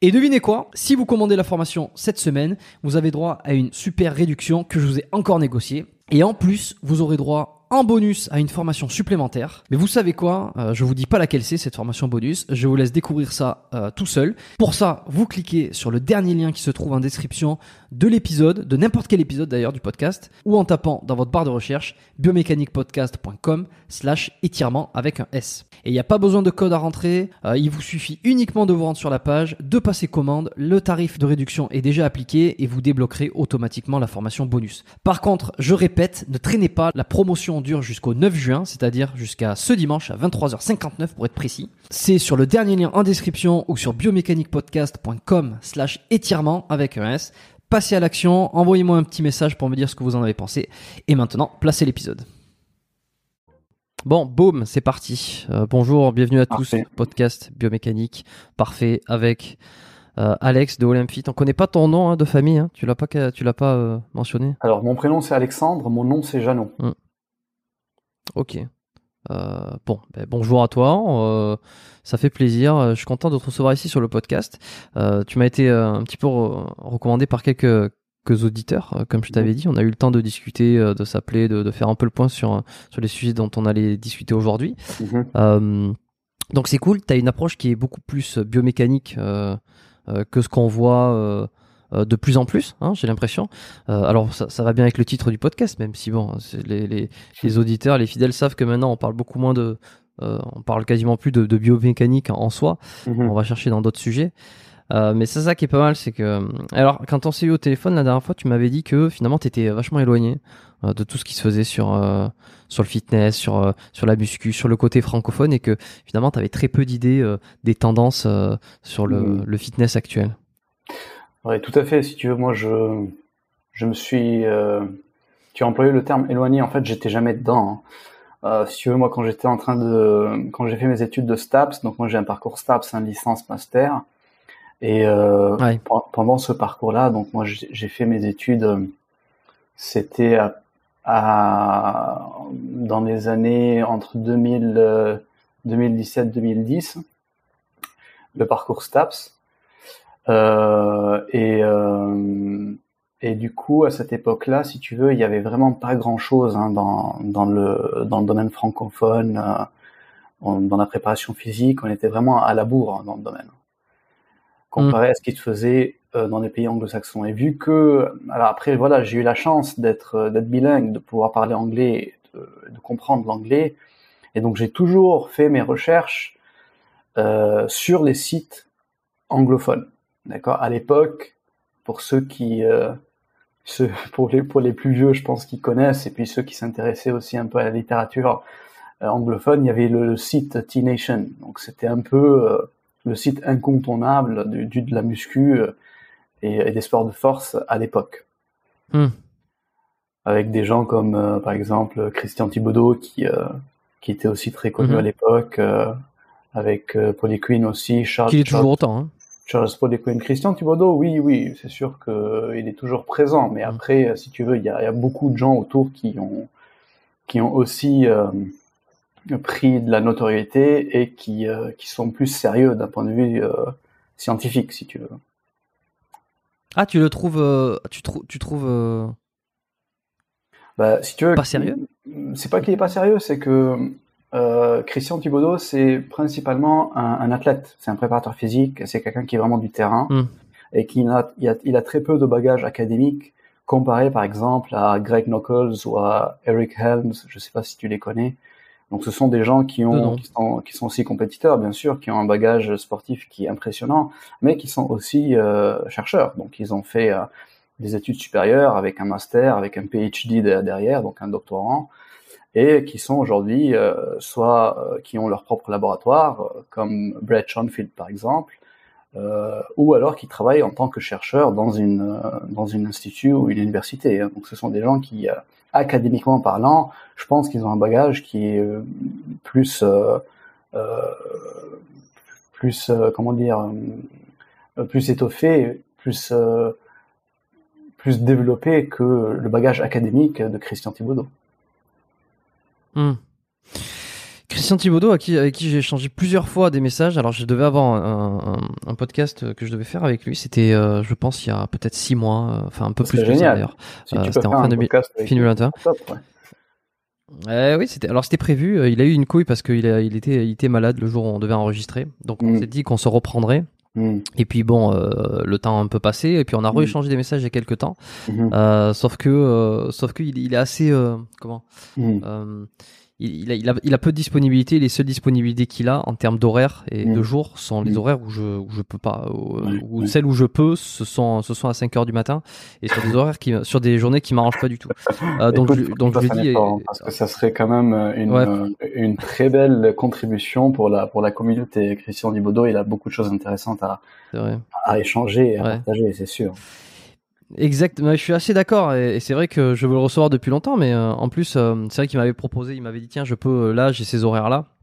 et devinez quoi Si vous commandez la formation cette semaine, vous avez droit à une super réduction que je vous ai encore négociée. Et en plus, vous aurez droit en bonus à une formation supplémentaire. Mais vous savez quoi euh, Je vous dis pas laquelle c'est cette formation bonus. Je vous laisse découvrir ça euh, tout seul. Pour ça, vous cliquez sur le dernier lien qui se trouve en description de l'épisode, de n'importe quel épisode d'ailleurs du podcast, ou en tapant dans votre barre de recherche biomécaniquepodcast.com slash étirement avec un S. Et il n'y a pas besoin de code à rentrer, euh, il vous suffit uniquement de vous rendre sur la page, de passer commande, le tarif de réduction est déjà appliqué et vous débloquerez automatiquement la formation bonus. Par contre, je répète, ne traînez pas, la promotion dure jusqu'au 9 juin, c'est-à-dire jusqu'à ce dimanche à 23h59 pour être précis. C'est sur le dernier lien en description ou sur biomécaniquepodcast.com slash étirement avec un S. Passez à l'action, envoyez-moi un petit message pour me dire ce que vous en avez pensé. Et maintenant, placez l'épisode. Bon, boum, c'est parti. Euh, bonjour, bienvenue à Parfait. tous. Podcast biomécanique, parfait, avec euh, Alex de Olympfit. On connaît pas ton nom hein, de famille, hein. tu l'as pas, tu l'as pas euh, mentionné. Alors, mon prénom c'est Alexandre, mon nom c'est Jeannot. Ok. Euh, bon, ben, bonjour à toi. euh, ça fait plaisir. euh, Je suis content de te recevoir ici sur le podcast. Euh, tu m'as été un petit peu re- recommandé par quelques, quelques auditeurs, comme je t'avais dit. On a eu le temps de discuter, de s'appeler, de, de faire un peu le point sur, sur les sujets dont on allait discuter aujourd'hui. Mhm. Euh, donc c'est cool. Tu as une approche qui est beaucoup plus biomécanique que ce qu'on voit de plus en plus, hein, j'ai l'impression. Euh, alors ça, ça va bien avec le titre du podcast, même si bon, les, les, les auditeurs, les fidèles savent que maintenant on parle beaucoup moins de, euh, on parle quasiment plus de, de biomécanique en, en soi. Mhm. On va chercher dans d'autres sujets. Euh, mais c'est ça qui est pas mal, c'est que alors quand on s'est eu au téléphone la dernière fois, tu m'avais dit que finalement t'étais vachement éloigné euh, de tout ce qui se faisait sur euh, sur le fitness, sur euh, sur la muscu, sur le côté francophone et que finalement t'avais très peu d'idées euh, des tendances euh, sur le, Mhm. le fitness actuel. Ouais, tout à fait. Si tu veux, moi, je, je me suis. euh, tu as employé le terme éloigné. En fait, j'étais jamais dedans. hein. Euh, si tu veux, moi, quand j'étais en train de, quand j'ai fait mes études de STAPS, donc moi j'ai un parcours STAPS, un licence master, et euh, Ouais. pendant ce parcours-là, donc moi j'ai fait mes études. C'était à, à- dans les années entre 2000, euh, 2017-2010, le parcours STAPS. Euh, et, euh, et du coup, à cette époque-là, si tu veux, il y avait vraiment pas grand-chose hein, dans, dans, le, dans le domaine francophone, euh, on- dans la préparation physique. On était vraiment à la bourre hein, dans le domaine. comparé à ce qui se faisait dans les pays anglo-saxons. Et vu que, alors après, voilà, j'ai eu la chance d'être d'être bilingue, de pouvoir parler anglais, de, de comprendre l'anglais, et donc j'ai toujours fait mes recherches sur les sites anglophones. D'accord. À l'époque, pour ceux qui, euh, ceux, pour les pour les plus vieux, je pense qu'ils connaissent, et puis ceux qui s'intéressaient aussi un peu à la littérature euh, anglophone, il y avait le, site T-Nation. Donc c'était un peu euh, le site incontournable du, du de la muscu et, des sports de force à l'époque. Hmm. Avec des gens comme par exemple Christian Thibodeau qui qui était aussi très connu mhm. à l'époque, avec euh, Queen aussi, Charles. Qui est toujours autant. Hein. Charles Queen, Christian Thibodeau, oui, oui, c'est sûr qu'il euh, est toujours présent. Mais mm. après, euh, si tu veux, il y a, y a, beaucoup de gens autour qui ont qui ont aussi euh, pris de la notoriété et qui qui sont plus sérieux d'un point de vue scientifique, si tu veux. Ah, tu le trouves, tu, trouves tu trouves. Bah, si tu veux. Pas sérieux? C'est pas qu'il est pas sérieux, c'est que euh, Christian Thibodeau, c'est principalement un, un athlète, c'est un préparateur physique, c'est quelqu'un qui est vraiment du terrain hmm. et qui a, il a, il a, très peu de bagages académiques comparé par exemple à Greg Knuckles ou à Eric Helms, je sais pas si tu les connais. Donc ce sont des gens qui ont qui sont, qui sont, aussi compétiteurs bien sûr, qui ont un bagage sportif qui est impressionnant, mais qui sont aussi euh, chercheurs. Donc ils ont fait euh, des études supérieures avec un master, avec un PhD derrière, donc un doctorant et qui sont aujourd'hui euh, soit euh, qui ont leur propre laboratoire, euh, comme Brett Schoenfield par exemple, ou alors qui travaillent en tant que chercheurs dans une dans une institut ou une université. Donc ce sont des gens qui, académiquement parlant, je pense qu'ils ont un bagage qui est plus plus comment dire plus étoffé, plus plus développé que le bagage académique de Christian Thibaudot. Hmm. Christian Thibaudot, avec qui j'ai échangé plusieurs fois des messages. Alors, je devais avoir un, podcast que je devais faire avec lui. C'était, euh, je pense, il y a peut-être six mois, euh, enfin un peu plus que ça d'ailleurs. Euh, c'était en fin 2021. Eh oui, c'était. Alors c'était prévu. Il a eu une couille parce qu'il il était, il était malade le jour où on devait enregistrer. Donc on hmm. s'est dit qu'on se reprendrait. Et puis bon, le temps a un peu passé, et puis on a rééchangé des messages il y a quelques temps. sauf que, sauf qu'il il est assez, comment il, a, il, a, il, a, peu de disponibilité. Les seules disponibilités qu'il a en termes d'horaire et de mm. jours sont les mm. horaires où je, où je peux pas, ou celles où je peux, ce sont, ce sont à 5 heures du matin et sur des horaires qui, sur des journées qui m'arrangent pas du tout. Euh, donc, je, donc je lui dis, hein, parce que ça serait quand même une, euh, une très belle contribution pour la, pour la communauté. Christian Dibodo, il a beaucoup de choses intéressantes à, à échanger et à partager, c'est sûr. Exact, je suis assez d'accord et, c'est vrai que je veux le recevoir depuis longtemps, mais euh, en plus, euh, c'est vrai qu'il m'avait proposé, il m'avait dit tiens, je peux, là, j'ai ces horaires là. Euh,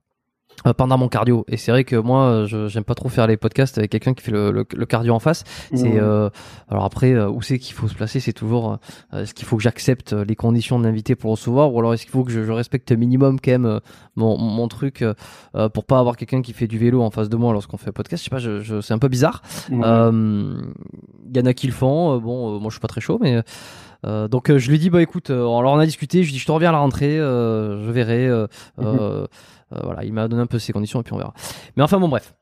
pendant mon cardio. Et c'est vrai que moi euh, je j'aime pas trop faire les podcasts avec quelqu'un qui fait le, le, cardio en face. C'est euh, alors après où c'est qu'il faut se placer c'est toujours est-ce qu'il faut que j'accepte les conditions de l'invité pour recevoir ou alors est-ce qu'il faut que je, je respecte minimum quand même mon, mon truc pour pas avoir quelqu'un qui fait du vélo en face de moi lorsqu'on fait un podcast? Je sais pas je, je c'est un peu bizarre. Il y en a qui le font bon moi je suis pas très chaud mais donc je lui dis bah écoute alors on a discuté je lui dis je te reviens à la rentrée je verrai mhm. Euh, voilà, il m'a donné un peu ses conditions et puis on verra. Mais enfin bon, bref.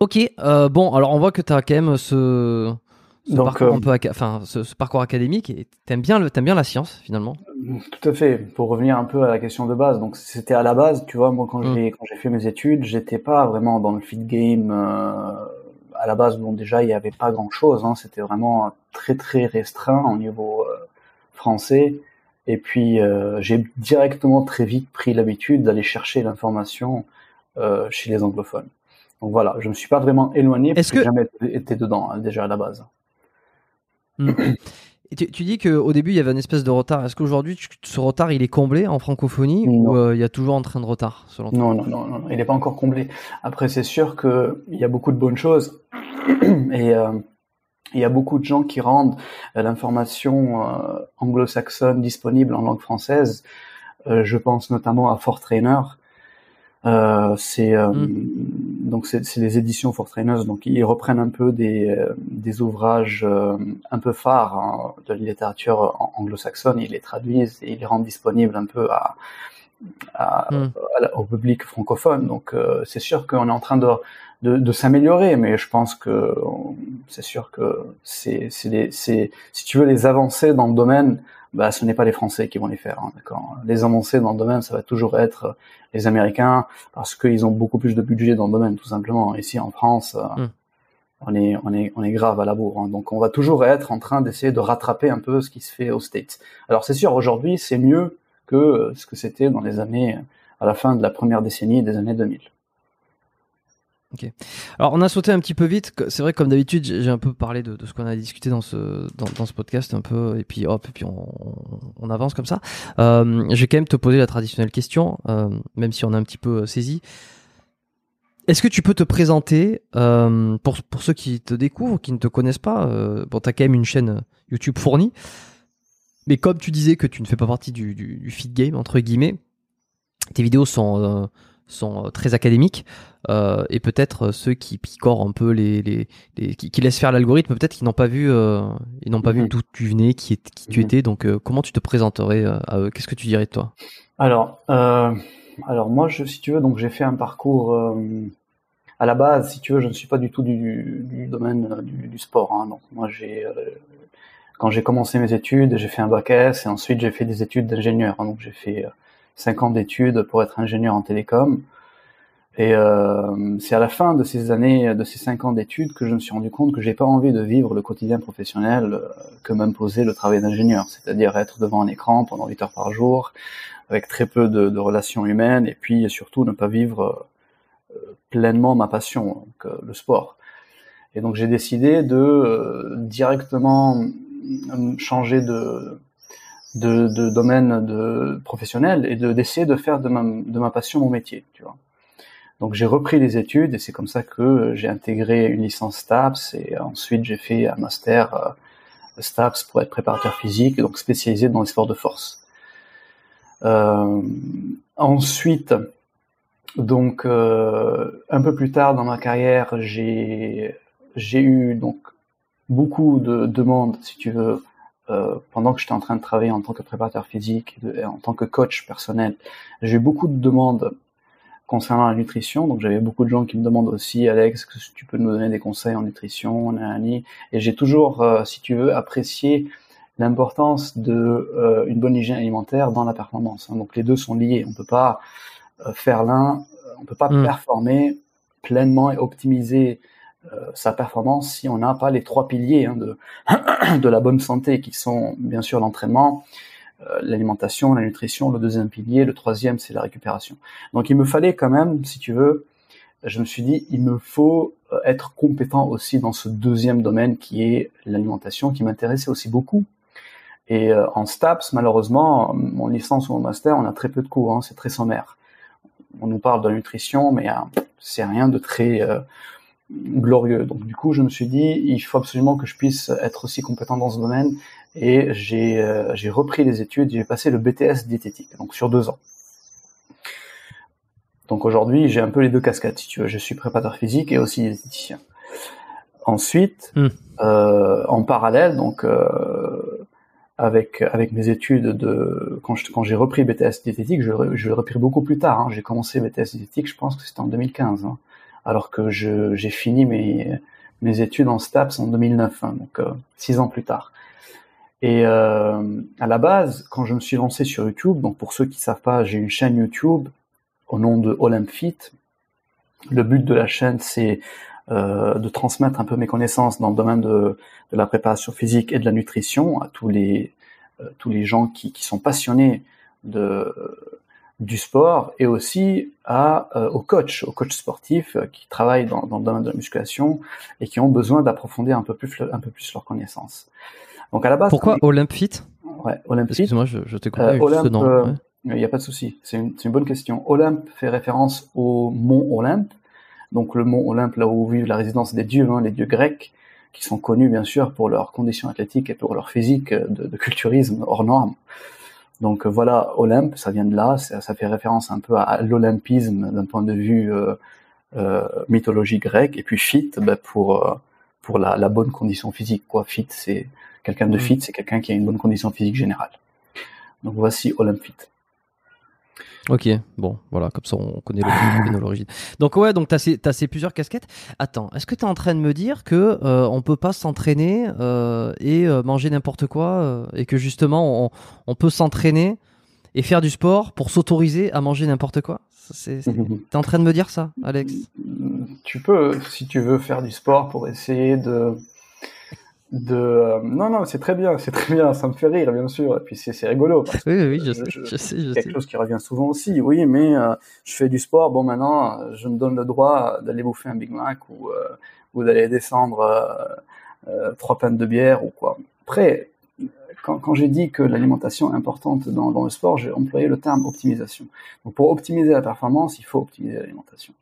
Ok, euh, bon, alors on voit que tu as quand même ce, parcours un euh, peu, enfin, ce, parcours académique et t'aimes bien le, aimes bien la science finalement. Tout à fait. Pour revenir un peu à la question de base, donc c'était à la base, tu vois, moi quand mm. j'ai quand j'ai fait mes études, j'étais pas vraiment dans le fit game. à la base, bon déjà il y avait pas grand chose, hein, c'était vraiment très très restreint au niveau français. Et puis euh, j'ai directement très vite pris l'habitude d'aller chercher l'information euh, chez les anglophones. Donc voilà, je me suis pas vraiment éloigné parce que, j'ai jamais été dedans hein, déjà à la base. Et tu, tu, dis qu'au début il y avait une espèce de retard. Est-ce qu'aujourd'hui ce retard il est comblé en francophonie ou euh, il y a toujours un train de retard selon non, non, non, non, il n'est pas encore comblé. Après c'est sûr qu'il y a beaucoup de bonnes choses et euh, il y a beaucoup de gens qui rendent euh, l'information euh, anglo-saxonne disponible en langue française. Euh, je pense notamment à Fort Trainer. c'est mm. donc c'est les éditions Fort Trainers. Donc ils reprennent un peu des, des ouvrages un peu phares hein, de la littérature anglo-saxonne. Ils les traduisent et ils les rendent disponibles un peu à hmm. au public francophone. Donc c'est sûr qu'on est en train de, de, s'améliorer, mais je pense que c'est sûr que c'est, si tu veux les avancées dans le domaine, bah, ce n'est pas les Français qui vont les faire. Hein, d'accord les avancées dans le domaine, ça va toujours être les Américains parce qu'ils ont beaucoup plus de budget dans le domaine, tout simplement. Ici en France, hmm on est, on est, on est grave à la bourre. Hein. Donc on va toujours être en train d'essayer de rattraper un peu ce qui se fait aux States. Alors c'est sûr, aujourd'hui, c'est mieux que euh, ce que c'était dans les années, à la fin de la première décennie des années 2000. Alors on a sauté un petit peu vite. C'est vrai, comme d'habitude, j'ai un peu parlé de, ce qu'on a discuté dans ce dans, ce podcast un peu, et puis hop, et puis on, avance comme ça. Euh, je vais quand même te poser la traditionnelle question, euh, même si on a un petit peu saisi. Est-ce que tu peux te présenter euh, pour, pour ceux qui te découvrent, qui ne te connaissent pas euh, Bon, tu as quand même une chaîne euh, YouTube fournie. Mais comme tu disais que tu ne fais pas partie du, du, feed game, entre guillemets, tes vidéos sont, sont très académiques. et peut-être ceux qui picorent un peu, les, les, qui, laissent faire l'algorithme, peut-être qu'ils n'ont pas vu, ils n'ont pas vu mhm. d'où tu venais, qui, qui tu mhm. étais. Donc, comment tu te présenterais à eux? Qu'est-ce que tu dirais de toi? Alors, alors moi, je, si tu veux, donc j'ai fait un parcours euh, à la base, si tu veux, je ne suis pas du tout du, du domaine euh, du, du, sport. Hein. Donc moi, j'ai euh, quand j'ai commencé mes études, j'ai fait un bac S et ensuite j'ai fait des études d'ingénieur. Hein. Donc j'ai fait cinq ans d'études pour être ingénieur en télécom. Et euh, c'est à la fin de ces années, de ces cinq ans d'études, que je me suis rendu compte que j'ai pas envie de vivre le quotidien professionnel que m'imposait le travail d'ingénieur, c'est-à-dire être devant un écran pendant 8 heures par jour, avec très peu de, relations humaines, et puis surtout ne pas vivre euh, pleinement ma passion, euh, le sport. Et donc j'ai décidé de euh, directement changer de, de, de, domaine de professionnel et de d'essayer de faire de ma, passion mon métier, tu vois. Donc j'ai repris les études et c'est comme ça que j'ai intégré une licence STAPS et ensuite j'ai fait un master STAPS pour être préparateur physique, donc spécialisé dans les sports de force. Euh, ensuite, donc euh, un peu plus tard dans ma carrière, j'ai j'ai eu donc beaucoup de demandes, si tu veux, euh, pendant que j'étais en train de travailler en tant que préparateur physique et en tant que coach personnel. J'ai eu beaucoup de demandes concernant la nutrition. Donc j'avais beaucoup de gens qui me demandent aussi, Alex, que tu peux nous donner des conseils en nutrition, et j'ai toujours, si tu veux, apprécié l'importance de euh, une bonne hygiène alimentaire dans la performance. Hein. Donc les deux sont liés. On peut pas euh, faire l'un, euh, on peut pas hmm. performer pleinement et optimiser sa performance si on n'a pas les trois piliers hein, de de la bonne santé qui sont bien sûr l'entraînement, l'alimentation, la nutrition, le deuxième pilier, le troisième c'est la récupération. Donc il me fallait quand même, si tu veux, je me suis dit il me faut être compétent aussi dans ce deuxième domaine qui est l'alimentation qui m'intéressait aussi beaucoup et euh, en STAPS, malheureusement, mon licence ou mon master, on a très peu de cours, hein, c'est très sommaire. On nous parle de nutrition, mais euh, c'est rien de très euh, glorieux. Donc du coup, je me suis dit, il faut absolument que je puisse être aussi compétent dans ce domaine. Et j'ai j'ai repris les études, j'ai passé le BTS diététique, donc sur deux ans. Donc aujourd'hui, j'ai un peu les deux casquettes, si tu veux. Je suis préparateur physique et aussi diététicien. Ensuite, hmm. euh, en parallèle, donc avec avec mes études de quand je, quand j'ai repris BTS diététique, je, je l'ai repris beaucoup plus tard. Hein. J'ai commencé BTS diététique, je pense que c'était en 2015, hein, alors que j'ai fini mes études en STAPS en 2009, hein, donc euh, six ans plus tard. Et euh, à la base, quand je me suis lancé sur YouTube, donc pour ceux qui savent pas, j'ai une chaîne YouTube au nom de Olympfit. Le but de la chaîne, c'est euh, de transmettre un peu mes connaissances dans le domaine de, de, la préparation physique et de la nutrition à tous les euh, tous les gens qui, sont passionnés de du sport et aussi à euh, aux coachs, aux coachs sportifs qui travaillent dans, dans, le domaine de la musculation et qui ont besoin d'approfondir un peu plus un peu plus leurs connaissances. Donc à la base. Pourquoi Olympfit Ouais, Olympfit. Excuse-moi, je, je te coupe. Euh, Il n'y a pas de souci. C'est une, une, bonne question. Olympe fait référence au mont Olympe, donc le mont Olympe, là où vivent la résidence des dieux, hein, les dieux grecs, qui sont connus bien sûr pour leurs conditions athlétiques et pour leur physique de, culturisme hors norme. Donc euh, voilà, Olympe, ça vient de là, ça, fait référence un peu à, l'olympisme d'un point de vue euh, euh, mythologie grecque, et puis fit bah, pour pour la, la, bonne condition physique. Quoi, fit, c'est quelqu'un de mm. fit, c'est quelqu'un qui a une bonne condition physique générale. Donc voici Olympe fit. Ok, bon, voilà, comme ça on connaît le l'origine. Donc ouais, donc t'as ces, as ces plusieurs casquettes. Attends, est-ce que t'es en train de me dire que euh, on peut pas s'entraîner euh, et euh, manger n'importe quoi euh, et que justement on, on peut s'entraîner et faire du sport pour s'autoriser à manger n'importe quoi? T'es en train de me dire ça, Alex? Tu peux, si tu veux faire du sport pour essayer de, de, euh, non, non, c'est très bien, c'est très bien, ça me fait rire, bien sûr, et puis c'est, rigolo. parce Oui, oui, je sais, je- je sais, je C'est sais. quelque chose qui revient souvent aussi, oui, mais euh, je fais du sport, bon maintenant, je me donne le droit d'aller bouffer un Big Mac ou, euh, ou d'aller descendre euh, trois pintes de bière ou quoi. Après, quand, quand j'ai dit que l'alimentation est importante dans, dans le sport, j'ai employé le terme optimisation. Donc pour optimiser la performance, il faut optimiser l'alimentation.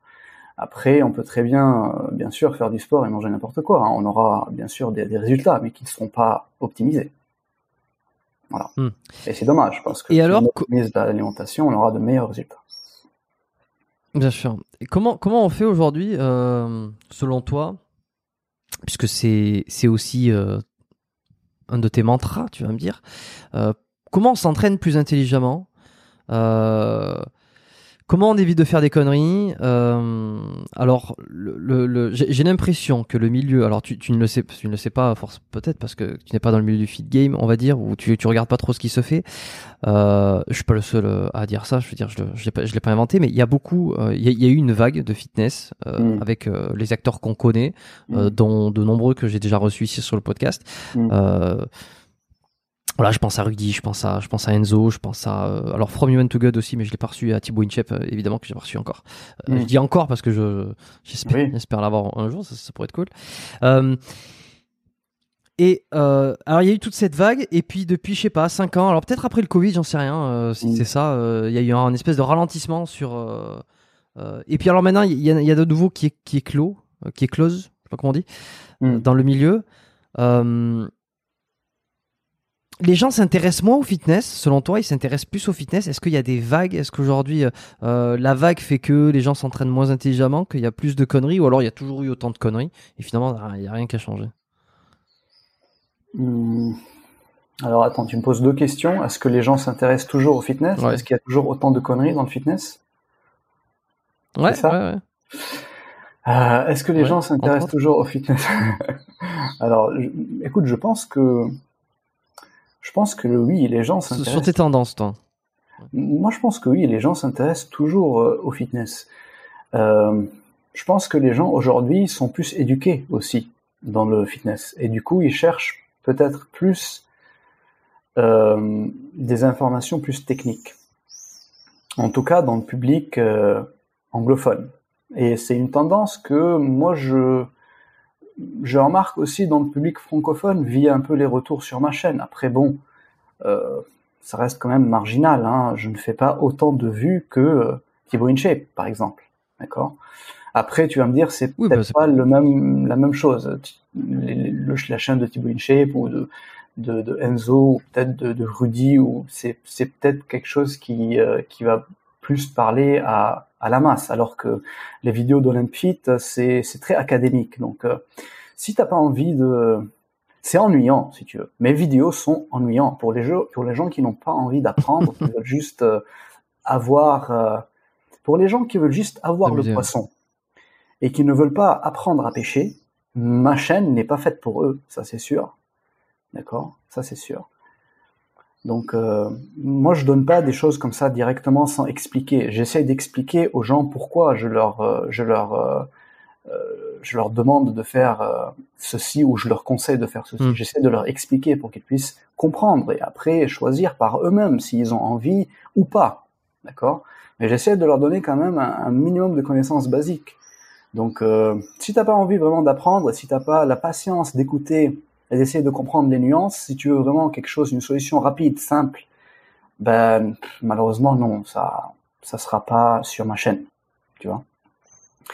Après, on peut très bien, euh, bien sûr, faire du sport et manger n'importe quoi. hein. On aura bien sûr des, des résultats, mais qui ne seront pas optimisés. Voilà. Hmm. Et c'est dommage parce que Et si alors, on optimise l'alimentation, on aura de meilleurs résultats. Bien sûr. Et comment, comment on fait aujourd'hui, euh, selon toi, puisque c'est c'est aussi euh, un de tes mantras, tu vas me dire, euh, comment on s'entraîne plus intelligemment Comment on évite de faire des conneries Euh, Alors, le, le- le- j'ai l'impression que le milieu, alors tu, tu ne le sais, tu ne le sais pas, force peut-être parce que tu n'es pas dans le milieu du feed game, on va dire, ou tu, tu regardes pas trop ce qui se fait. Euh, je suis pas le seul euh, à dire ça. Je veux dire, je, l'ai pas, je l'ai pas inventé, mais il y a beaucoup, euh, il y, a- il y a eu une vague de fitness euh, Mm. avec les acteurs qu'on connaît, euh, Mm. dont de nombreux que j'ai déjà reçus ici sur le podcast. Mm. Voilà, je pense à Rudy, je pense à, je pense à Enzo, je pense à, euh, alors From Human to God aussi, mais je l'ai pas reçu à Thibaut Inchep, euh, évidemment que j'ai pas reçu encore. Euh, Mm. Je dis encore parce que je, j'espère, Oui. j'espère l'avoir un jour, ça, ça pourrait être cool. Euh, et euh, alors il y a eu toute cette vague et puis depuis je sais pas 5 ans alors peut-être après le Covid j'en sais rien euh, si Mm. c'est ça euh, il y a eu un espèce de ralentissement sur et puis alors maintenant il y, y a de nouveau qui est qui est clos qui est close je sais pas comment on dit Mm. dans le milieu les gens s'intéressent moins au fitness selon toi ils s'intéressent plus au fitness est-ce qu'il y a des vagues? Est-ce qu'aujourd'hui euh, euh, la vague fait que les gens s'entraînent moins intelligemment qu'il y a plus de conneries ou alors il y a toujours eu autant de conneries et finalement il n'y a rien qui a changé? Hmm. Alors attends, tu me poses deux questions. Est-ce que les gens s'intéressent toujours au fitness? Ouais. Est-ce qu'il y a toujours autant de conneries dans le fitness? Ouais, ça? ouais, ouais. Euh, Est-ce que les gens s'intéressent toujours au fitness? Alors, je- écoute, je pense que je pense que oui, les gens Sur s'intéressent. tes tendances, toi. Moi, je pense que oui, les gens s'intéressent toujours euh, au fitness. Euh, je pense que les gens aujourd'hui sont plus éduqués aussi dans le fitness. Et du coup, ils cherchent peut-être plus euh, des informations plus techniques. En tout cas, dans le public euh, anglophone. Et c'est une tendance que moi, je, je remarque aussi dans le public francophone via un peu les retours sur ma chaîne. Après, bon, euh, ça reste quand même marginal. Hein. Je ne fais pas autant de vues que euh, Thibaut InShape, par exemple. D'accord? Après, tu vas me dire, c'est Oui, peut-être bah, c'est pas le même, la même chose. Les- les- le- la chaîne de Thibaut InShape ou de, de, de Enzo ou peut-être de, de Rudy, ou c'est, c'est peut-être quelque chose qui, euh, qui va plus parler à, à la masse, alors que les vidéos d'Olympit, c'est, c'est très académique. Donc, euh, si t'as pas envie de, c'est ennuyant, si tu veux. Mes vidéos sont ennuyantes pour les jeux, pour les gens qui n'ont pas envie d'apprendre, qui veulent juste euh, avoir, euh, pour les gens qui veulent juste avoir le poisson et qui ne veulent pas apprendre à pêcher, ma chaîne n'est pas faite pour eux, ça c'est sûr. D'accord, ça c'est sûr. Donc euh, moi je donne pas des choses comme ça directement sans expliquer. J'essaie d'expliquer aux gens pourquoi je leur, euh, je leur euh, euh, je leur demande de faire euh, ceci ou je leur conseille de faire ceci. Mm. J'essaie de leur expliquer pour qu'ils puissent comprendre et après choisir par eux-mêmes s'ils ont envie ou pas. D'accord? Mais j'essaie de leur donner quand même un, un minimum de connaissances basiques. Donc euh, si t'as pas envie vraiment d'apprendre, si t'as pas la patience d'écouter et d'essayer de comprendre les nuances, si tu veux vraiment quelque chose, une solution rapide, simple, ben malheureusement non, ça ça sera pas sur ma chaîne, tu vois.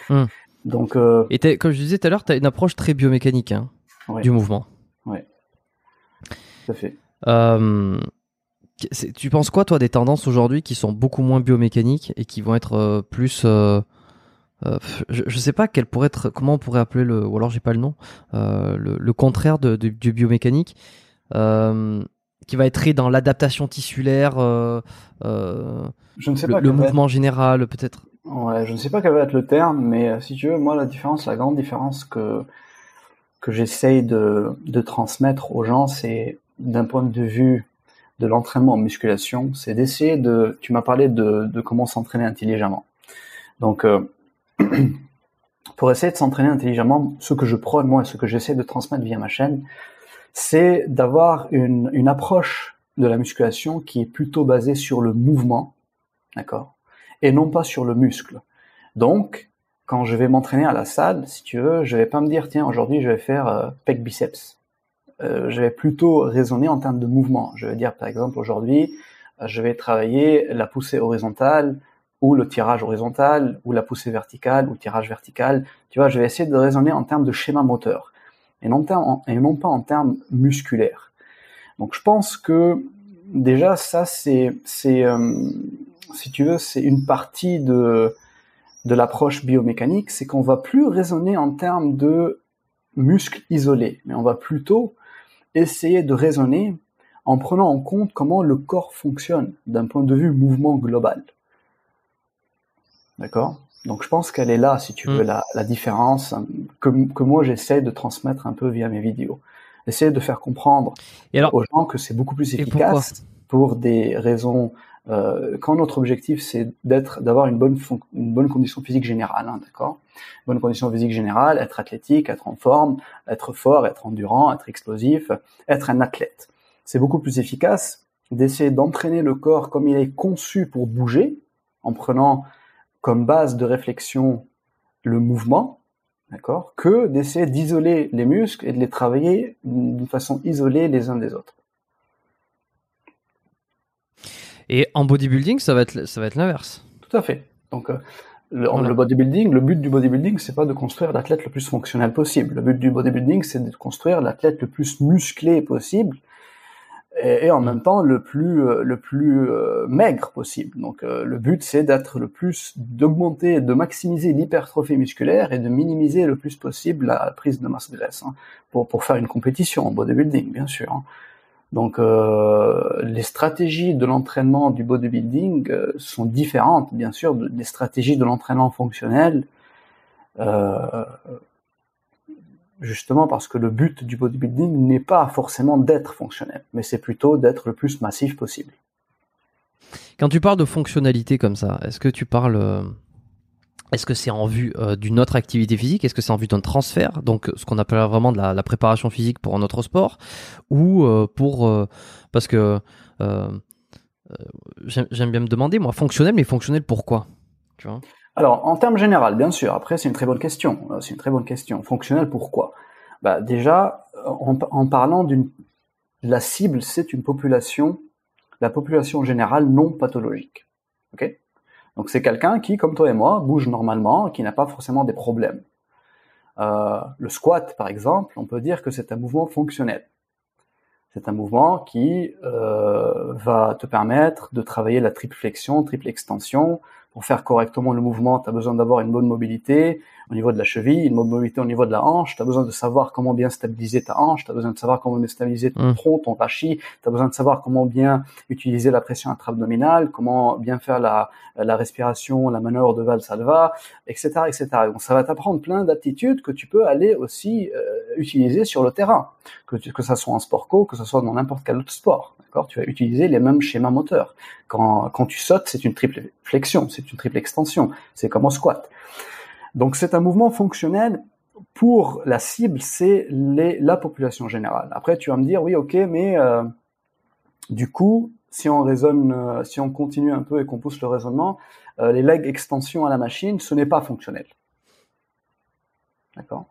Hmm. Donc euh, Et comme je disais tout à l'heure, tu as une approche très biomécanique hein, Ouais. du mouvement. tout à fait. Euh, c'est- tu penses quoi, toi, des tendances aujourd'hui qui sont beaucoup moins biomécaniques et qui vont être euh, plus. Euh, je, je sais pas quel pourrait être. Comment on pourrait appeler le. Ou alors j'ai pas le nom. euh, le, le contraire de, de- du biomécanique. Euh, qui va être dans l'adaptation tissulaire, je ne sais le, pas mouvement général peut-être. Ouais, je ne sais pas quel va être le terme, mais si tu veux, moi, la différence, la grande différence que, que j'essaye de, de transmettre aux gens, c'est d'un point de vue de l'entraînement en musculation, c'est d'essayer de, tu m'as parlé de, de comment s'entraîner intelligemment. Donc, euh, pour essayer de s'entraîner intelligemment, ce que je prône, moi, et ce que j'essaie de transmettre via ma chaîne, c'est d'avoir une, approche de la musculation qui est plutôt basée sur le mouvement, d'accord, et non pas sur le muscle. Donc, quand je vais m'entraîner à la salle, si tu veux, je vais pas me dire tiens aujourd'hui je vais faire euh, pec biceps. Euh, je vais plutôt raisonner en termes de mouvement. Je vais dire par exemple aujourd'hui euh, je vais travailler la poussée horizontale ou le tirage horizontal ou la poussée verticale ou le tirage vertical. Tu vois, je vais essayer de raisonner en termes de schéma moteur et non, pas en termes musculaires. Donc je pense que déjà ça c'est c'est euh, si tu veux c'est une partie de de l'approche biomécanique, c'est qu'on va plus raisonner en termes de muscles isolés, mais on va plutôt essayer de raisonner en prenant en compte comment le corps fonctionne d'un point de vue mouvement global. D'accord Donc je pense qu'elle est là, si tu veux, Mm. la, la différence hein, que, que moi j'essaie de transmettre un peu via mes vidéos. Essayer de faire comprendre Et alors, aux gens que c'est beaucoup plus efficace pour des raisons euh, quand notre objectif c'est d'être d'avoir une bonne une bonne condition physique générale hein, d'accord? Bonne condition physique générale être athlétique être en forme être fort être endurant être explosif être un athlète c'est beaucoup plus efficace d'essayer d'entraîner le corps comme il est conçu pour bouger en prenant comme base de réflexion le mouvement d'accord que d'essayer d'isoler les muscles et de les travailler d'une façon isolée les uns des autres et en bodybuilding, ça va être ça va être l'inverse. Tout à fait. Donc, euh, le, Voilà. le bodybuilding, le but du bodybuilding, c'est pas de construire l'athlète le plus fonctionnel possible. Le but du bodybuilding, c'est de construire l'athlète le plus musclé possible et, et en même temps le plus euh, le plus euh, maigre possible. Donc, euh, le but, c'est d'être le plus d'augmenter, de maximiser l'hypertrophie musculaire et de minimiser le plus possible la prise de masse graisse hein, pour pour faire une compétition en bodybuilding, bien sûr. hein. Donc euh, les stratégies de l'entraînement du bodybuilding euh, sont différentes, bien sûr, de- des stratégies de l'entraînement fonctionnel, euh, justement parce que le but du bodybuilding n'est pas forcément d'être fonctionnel, mais c'est plutôt d'être le plus massif possible. Quand tu parles de fonctionnalité comme ça, est-ce que tu parles euh, est-ce que c'est en vue euh, d'une autre activité physique? Est-ce que c'est en vue d'un transfert? Donc ce qu'on appelle vraiment de la, préparation physique pour un autre sport? Ou euh, pour... parce que j'aime bien me demander, moi, fonctionnel, mais fonctionnel pourquoi? Alors, en termes général, bien sûr, après, c'est une très bonne question. Euh, C'est une très bonne question. Fonctionnel, pourquoi? Bah, Déjà, euh, en, parlant d'une... La cible, c'est une population, la population générale non pathologique. Ok? Donc, c'est quelqu'un qui, comme toi et moi, bouge normalement, qui n'a pas forcément des problèmes. Euh, le squat, par exemple, on peut dire que c'est un mouvement fonctionnel. C'est un mouvement qui va te permettre de travailler la triple flexion, triple extension, pour faire correctement le mouvement, tu as besoin d'avoir une bonne mobilité au niveau de la cheville, une mobilité au niveau de la hanche, tu as besoin de savoir comment bien stabiliser ta hanche, tu as besoin de savoir comment bien stabiliser ton Mm. tronc, ton rachis, tu as besoin de savoir comment bien utiliser la pression intra-abdominale, comment bien faire la, la respiration, la manœuvre de Valsalva, etc., etc. Donc ça va t'apprendre plein d'aptitudes que tu peux aller aussi euh, utiliser sur le terrain, que, que ça soit en sport co, que ce soit dans n'importe quel autre sport. D'accord? Tu vas utiliser les mêmes schémas moteurs. Quand, quand tu sautes, c'est une triple flexion, c'est une triple extension, c'est comme au squat. Donc c'est un mouvement fonctionnel pour la cible, c'est la population générale. Après, tu vas me dire, oui, ok, mais euh, du coup, si on raisonne, euh, si on continue un peu et qu'on pousse le raisonnement, euh, les legs extension à la machine, ce n'est pas fonctionnel. D'accord?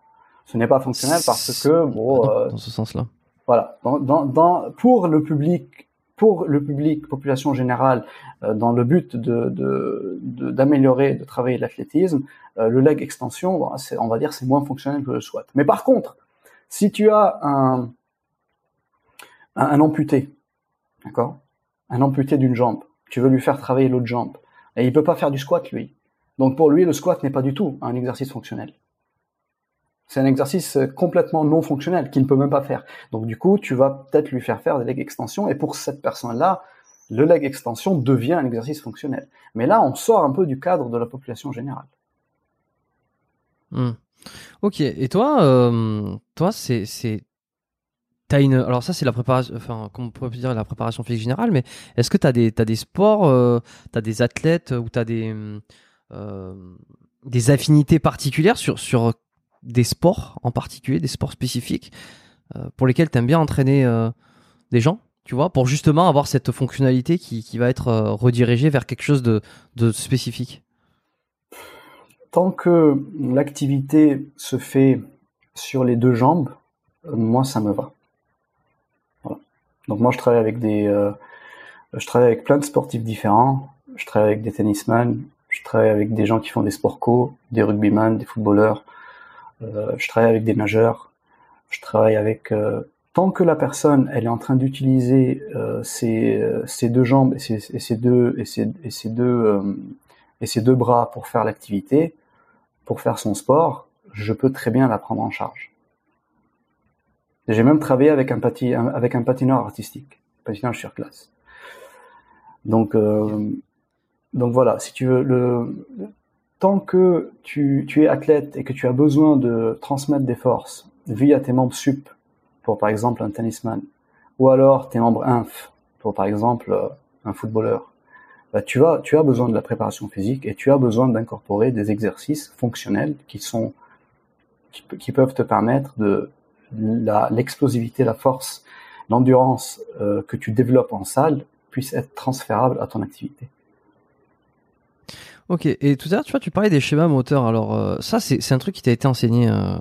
Ce n'est pas fonctionnel parce que, bon, dans ce sens-là. voilà. Dans, dans, dans- pour le public, pour le public, population générale, euh, dans le but d'améliorer, de, travailler l'athlétisme, euh, le leg extension, on va dire, c'est moins fonctionnel que le squat. Mais par contre, si tu as un amputé, d'accord, un amputé d'une jambe, tu veux lui faire travailler l'autre jambe, et il peut pas faire du squat lui. Donc pour lui, le squat n'est pas du tout un exercice fonctionnel. C'est un exercice complètement non fonctionnel qu'il ne peut même pas faire. Donc du coup, tu vas peut-être lui faire faire des leg extensions et pour cette personne-là, le leg extension devient un exercice fonctionnel. Mais là, on sort un peu du cadre de la population générale. Hmm. Ok. Et toi, euh, toi, c'est, c'est, t'as une, alors ça c'est la préparation, enfin, comment on dire la préparation physique générale, mais est-ce que t'as des, t'as des sports, euh, t'as des athlètes ou t'as des, euh, des affinités particulières sur, sur des sports en particulier, des sports spécifiques euh, pour lesquels t'aimes bien entraîner euh, des gens, tu vois, pour justement avoir cette fonctionnalité qui, va être euh, redirigée vers quelque chose de, spécifique. Tant que l'activité se fait sur les deux jambes, moi ça me va. Donc moi je travaille avec des, je travaille avec plein de sportifs différents. Je travaille avec des tennisman, je travaille avec des gens qui font des sports co, des rugbyman, des footballeurs. Euh, je travaille avec des nageurs. Je travaille avec euh, tant que la personne elle est en train d'utiliser euh, ses, euh, ses deux jambes et ses, deux et ses, deux euh, et ses deux bras pour faire l'activité, pour faire son sport, je peux très bien la prendre en charge. J'ai même travaillé avec un, patineur artistique, patinage sur glace. Donc, euh, donc voilà, si tu veux, le, tant que tu, es athlète et que tu as besoin de transmettre des forces via tes membres sup, pour par exemple un tennisman, ou alors tes membres inf, pour par exemple euh, un footballeur, bah, tu, as, besoin de la préparation physique et tu as besoin d'incorporer des exercices fonctionnels qui sont qui, pe- qui peuvent te permettre de l'explosivité, la force, l'endurance euh, que tu développes en salle puisse être transférable à ton activité. Ok, et tout à l'heure, tu vois, parlais des schémas moteurs. Alors, euh, ça, c'est un truc qui t'a été enseigné euh,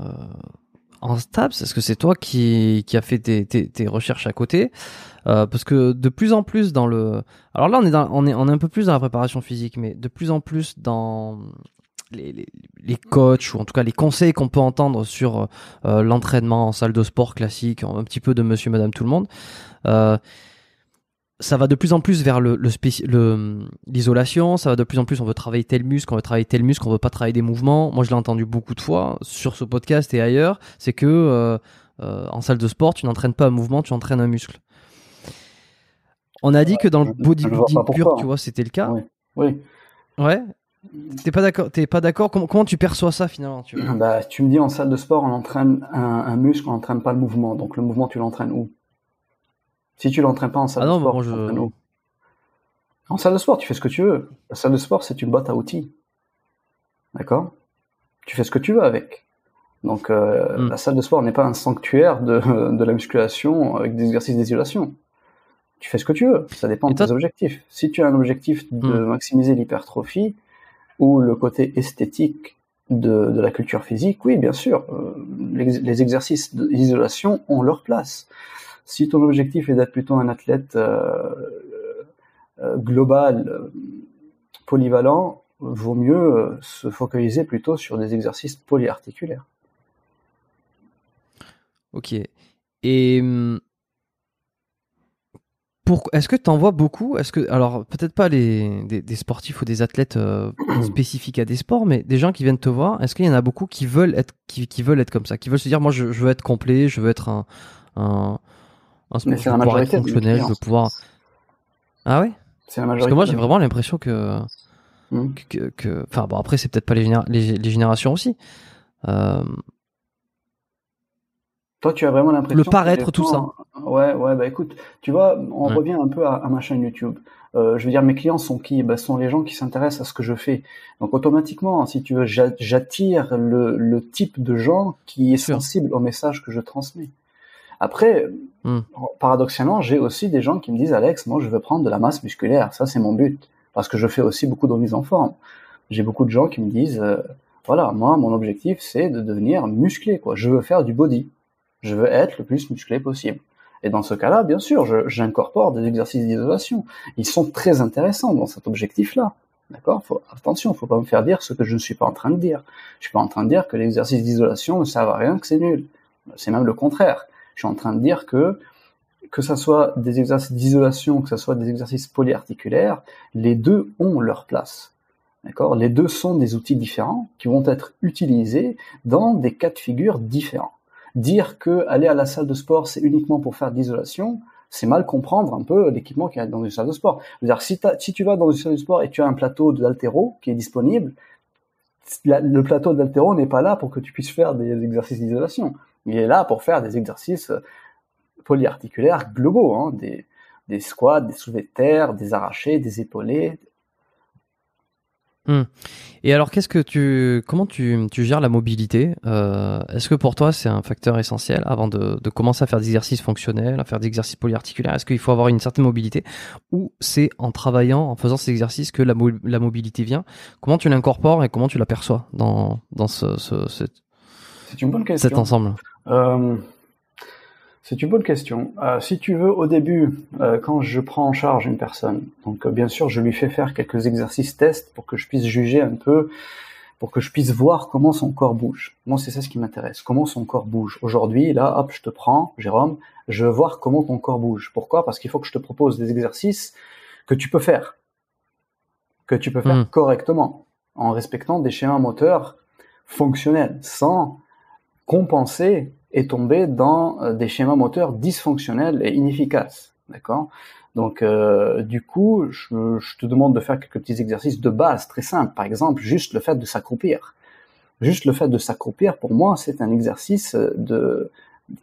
euh, en STAPS. Est-ce que c'est toi qui, qui a fait tes, recherches à côté? Parce que de plus en plus dans le... Alors là, on est, un peu plus dans la préparation physique, mais de plus en plus dans les, coachs, ou en tout cas les conseils qu'on peut entendre sur l'entraînement en salle de sport classique, un petit peu de monsieur, madame, tout le monde. Ça va de plus en plus vers le, le spéci- le- l'isolation, ça va de plus en plus, on veut travailler tel muscle, on veut travailler tel muscle, on veut pas travailler des mouvements. Moi, je l'ai entendu beaucoup de fois sur ce podcast et ailleurs, c'est que euh, euh, en salle de sport, tu n'entraînes pas un mouvement, tu entraînes un muscle. On a dit que dans le bodybuilding pur, tu vois, c'était le cas. Oui. Oui. Ouais. T'es pas d'accord T'es pas d'accord? Comment, comment tu perçois ça finalement tu Bah, tu me dis en salle de sport, on entraîne un, un muscle, on n'entraîne pas le mouvement. Donc le mouvement, tu l'entraînes où? Si tu l'entraînes pas en salle Ah non, de sport, je- En salle de sport, tu fais ce que tu veux. La salle de sport, c'est une boîte à outils. D'accord? Tu fais ce que tu veux avec. Donc euh, Mm. la salle de sport n'est pas un sanctuaire de, de la musculation avec des exercices d'isolation. Tu fais ce que tu veux. Ça dépend de tes objectifs. Si tu as un objectif de Mm. maximiser l'hypertrophie ou le côté esthétique de, de la culture physique, oui, bien sûr, euh, les, les exercices d'isolation ont leur place. Si ton objectif est d'être plutôt un athlète euh, euh, global, euh, polyvalent, vaut mieux se focaliser plutôt sur des exercices polyarticulaires. Ok. Et hum, est-ce que tu en vois beaucoup? Est-ce que, alors peut-être pas les des, des sportifs ou des athlètes euh, spécifiques à des sports, mais des gens qui viennent te voir. Est-ce qu'il y en a beaucoup qui veulent être qui, qui veulent être comme ça, qui veulent se dire moi je, je veux être complet, je veux être un un, Mais c'est la être majorité fonctionnel, je veux pouvoir. Ah ouais? C'est la Parce que moi j'ai vraiment l'impression que Hmm. que, que- enfin bon après c'est peut-être pas les, généra- les, les générations aussi. Euh, Toi, tu as vraiment l'impression. Le paraître, tout gens- Ouais, ouais, bah écoute, tu vois, on Ouais. revient un peu à, à ma chaîne YouTube. Euh, je veux dire, mes clients sont qui? Bah, sont les gens qui s'intéressent à ce que je fais. Donc automatiquement, si tu veux, j'a- j'attire le, le type de gens qui est sensible au message que je transmets. Après, Hmm. paradoxalement, j'ai aussi des gens qui me disent, Alex, moi je veux prendre de la masse musculaire, ça c'est mon but, parce que je fais aussi beaucoup de remise en forme. J'ai beaucoup de gens qui me disent, euh, voilà, moi mon objectif c'est de devenir musclé, quoi. Je veux faire du body, je veux être le plus musclé possible. Et dans ce cas-là, bien sûr, j'incorpore des exercices d'isolation. Ils sont très intéressants dans cet objectif-là. D'accord? Faut, Attention, faut pas me faire dire ce que je ne suis pas en train de dire. Je suis pas en train de dire que l'exercice d'isolation ne sert à rien, que c'est nul. C'est même le contraire. Je suis en train de dire que que ça soit des exercices d'isolation, que ça soit des exercices polyarticulaires, les deux ont leur place. D'accord? Les deux sont des outils différents qui vont être utilisés dans des cas de figure différents. Dire que aller à la salle de sport, c'est uniquement pour faire de l'isolation, c'est mal comprendre un peu l'équipement qui est dans une salle de sport. Dire, si tu vas dans une salle de sport et tu as un plateau d'altéro qui est disponible, le plateau d'altéro n'est pas là pour que tu puisses faire des exercices d'isolation. Il est là pour faire des exercices polyarticulaires globaux, hein, des, des squats, des soulevés de terre, des arrachés, des épaulés, Hmm. Et alors, qu'est-ce que tu, comment tu, tu gères la mobilité euh, Est-ce que pour toi c'est un facteur essentiel avant de, de, commencer à faire des exercices fonctionnels, à faire des exercices polyarticulaires? Est-ce qu'il faut avoir une certaine mobilité? Ou c'est en travaillant, en faisant ces exercices que la, la mobilité vient? Comment tu l'incorpores et comment tu l'aperçois dans, dans ce, cet ensemble? Euh, c'est une bonne question. Euh, si tu veux, au début, euh, quand je prends en charge une personne, donc euh, bien sûr, je lui fais faire quelques exercices tests pour que je puisse juger un peu, pour que je puisse voir comment son corps bouge. Moi, c'est ça ce qui m'intéresse, comment son corps bouge. Aujourd'hui, là, hop, je te prends, Jérôme, je veux voir comment ton corps bouge. Pourquoi? Parce qu'il faut que je te propose des exercices que tu peux faire, que tu peux faire hmm. correctement, en respectant des schémas moteurs fonctionnels, sans compenser et tomber dans euh, des schémas moteurs dysfonctionnels et inefficaces. D'accord? Donc, euh, du coup, je, te demande de faire quelques petits exercices de base très simples. Par exemple, juste le fait de s'accroupir. Juste le fait de s'accroupir, pour moi, c'est un exercice de,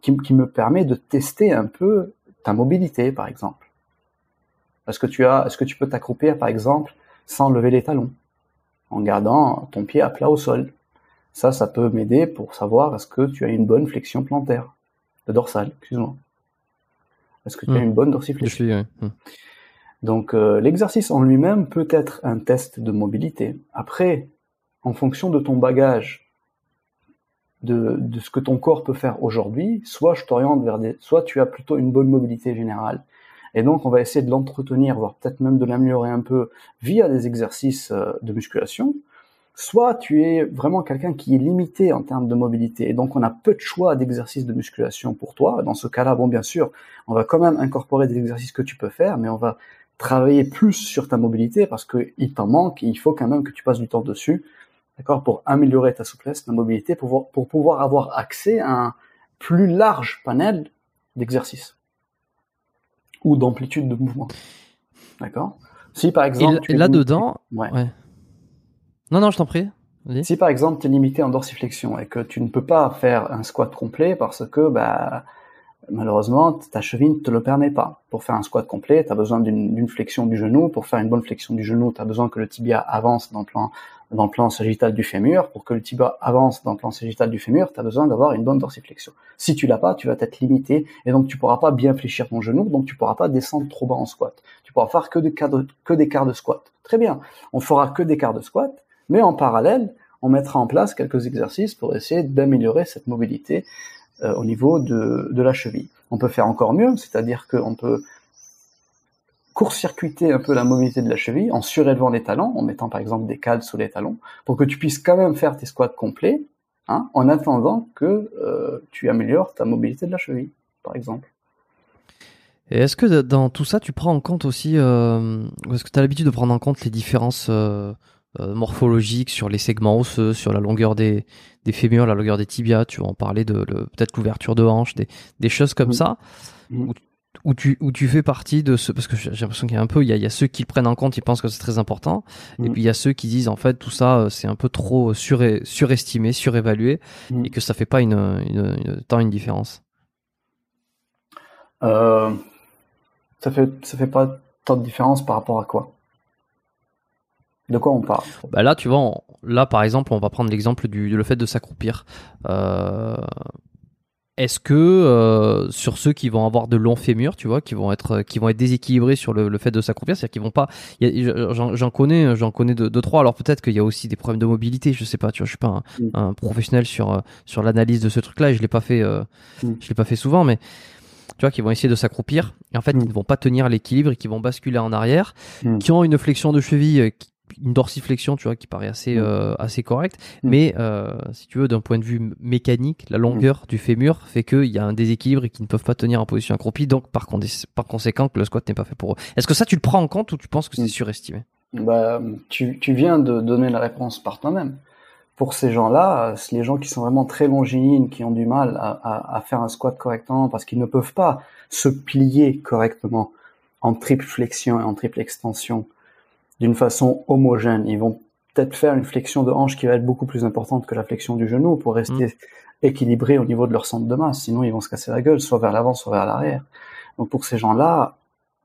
qui, qui, me permet de tester un peu ta mobilité, par exemple. Est-ce que est-ce que tu peux t'accroupir, par exemple, sans lever les talons, en gardant ton pied à plat au sol ça, ça peut m'aider pour savoir est-ce que tu as une bonne flexion plantaire, de dorsale, excuse-moi. Est-ce que tu as hmm. une bonne dorsiflexion hmm. Donc euh, l'exercice en lui-même peut être un test de mobilité. Après, en fonction de ton bagage, de, de ce que ton corps peut faire aujourd'hui, soit je t'oriente vers des, soit tu as plutôt une bonne mobilité générale. Et donc on va essayer de l'entretenir, voire peut-être même de l'améliorer un peu via des exercices euh, de musculation, soit tu es vraiment quelqu'un qui est limité en termes de mobilité, et donc on a peu de choix d'exercices de musculation pour toi. Dans ce cas-là, bon, bien sûr, on va quand même incorporer des exercices que tu peux faire, mais on va travailler plus sur ta mobilité parce qu'il t'en manque et il faut quand même que tu passes du temps dessus, d'accord, pour améliorer ta souplesse, ta mobilité, pour, pour pouvoir avoir accès à un plus large panel d'exercices ou d'amplitude de mouvement, d'accord. Si par exemple, et là-dedans, ouais. Non, non, je t'en prie. Si par exemple tu es limité en dorsiflexion et que tu ne peux pas faire un squat complet parce que bah, malheureusement ta cheville ne te le permet pas. Pour faire un squat complet, tu as besoin d'une flexion du genou. Pour faire une bonne flexion du genou, tu as besoin que le tibia avance dans le plan sagittal du fémur. Pour que le tibia avance dans le plan sagittal du fémur, tu as besoin d'avoir une bonne dorsiflexion. Si tu l'as pas, tu vas être limité et donc tu pourras pas bien fléchir ton genou, donc tu pourras pas descendre trop bas en squat. Tu pourras faire que des quarts de, que des quarts de squat. Très bien. On fera que des quarts de squat mais en parallèle, on mettra en place quelques exercices pour essayer d'améliorer cette mobilité euh, au niveau de, de, la cheville. On peut faire encore mieux, c'est-à-dire qu'on peut court-circuiter un peu la mobilité de la cheville en surélevant les talons, en mettant par exemple des cales sous les talons, pour que tu puisses quand même faire tes squats complets, hein, en attendant que euh, tu améliores ta mobilité de la cheville, par exemple. Et est-ce que dans tout ça, tu prends en compte aussi, euh, est-ce que tu as l'habitude de prendre en compte les différences euh, euh, morphologique sur les segments osseux, sur la longueur des, des fémurs, la longueur des tibias, tu vas en parler de peut-être l'ouverture de hanche, des, des choses comme ça, où, où, tu, où tu fais partie de ce, parce que j'ai l'impression qu'il y a un peu, il y a, il y a ceux qui le prennent en compte, ils pensent que c'est très important, et puis il y a ceux qui disent en fait tout ça euh, c'est un peu trop sur, surestimé, surévalué, et que ça fait pas une, une, une tant une différence. Euh, ça fait ça fait pas tant de différence par rapport à quoi? De quoi on parle bah Là, tu vois, là par exemple, on va prendre l'exemple du le fait de s'accroupir. Euh, est-ce que euh, sur ceux qui vont avoir de longs fémurs, tu vois, qui vont être qui vont être déséquilibrés sur le, fait de s'accroupir, c'est-à-dire qu'ils vont pas, j'en connais, j'en connais deux, deux, trois. Alors peut-être qu'il y a aussi des problèmes de mobilité, je sais pas. Tu vois, je suis pas un, mm. professionnel sur sur l'analyse de ce truc-là et je l'ai pas fait, euh, mm. je l'ai pas fait souvent, mais tu vois, qui vont essayer de s'accroupir et en fait mm. ils ne vont pas tenir l'équilibre et qui vont basculer en arrière, qui ont une flexion de cheville une dorsiflexion, tu vois, qui paraît assez mm. euh, assez correcte. Mm. Mais euh, si tu veux, d'un point de vue mécanique, la longueur mm. du fémur fait qu'il y a un déséquilibre et qu'ils ne peuvent pas tenir en position accroupie. Donc, par, par conséquent, que le squat n'est pas fait pour eux. Est-ce que ça, tu le prends en compte ou tu penses que c'est surestimé? Bah, tu, tu viens de donner la réponse par toi-même. Pour ces gens-là, les gens qui sont vraiment très longilines, qui ont du mal à, à, à faire un squat correctement parce qu'ils ne peuvent pas se plier correctement en triple flexion et en triple extension d'une façon homogène. Ils vont peut-être faire une flexion de hanche qui va être beaucoup plus importante que la flexion du genou pour rester mm. équilibré au niveau de leur centre de masse. Sinon, ils vont se casser la gueule, soit vers l'avant, soit vers l'arrière. Donc pour ces gens-là,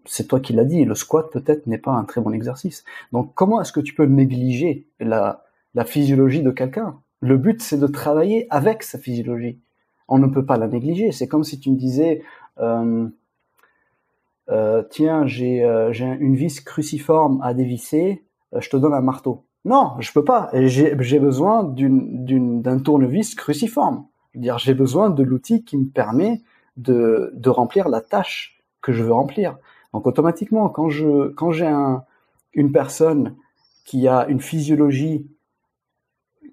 c'est toi qui l'as dit, le squat peut-être n'est pas un très bon exercice. Donc comment est-ce que tu peux négliger la, la physiologie de quelqu'un? Le but, c'est de travailler avec sa physiologie. On ne peut pas la négliger. C'est comme si tu me disais, euh, euh, tiens, j'ai euh, une vis cruciforme à dévisser, euh, je te donne un marteau. Non, je peux pas. J'ai besoin d'un tournevis cruciforme. dire, j'ai besoin de l'outil qui me permet de, de remplir la tâche que je veux remplir. Donc automatiquement, quand quand j'ai un, une personne qui a une physiologie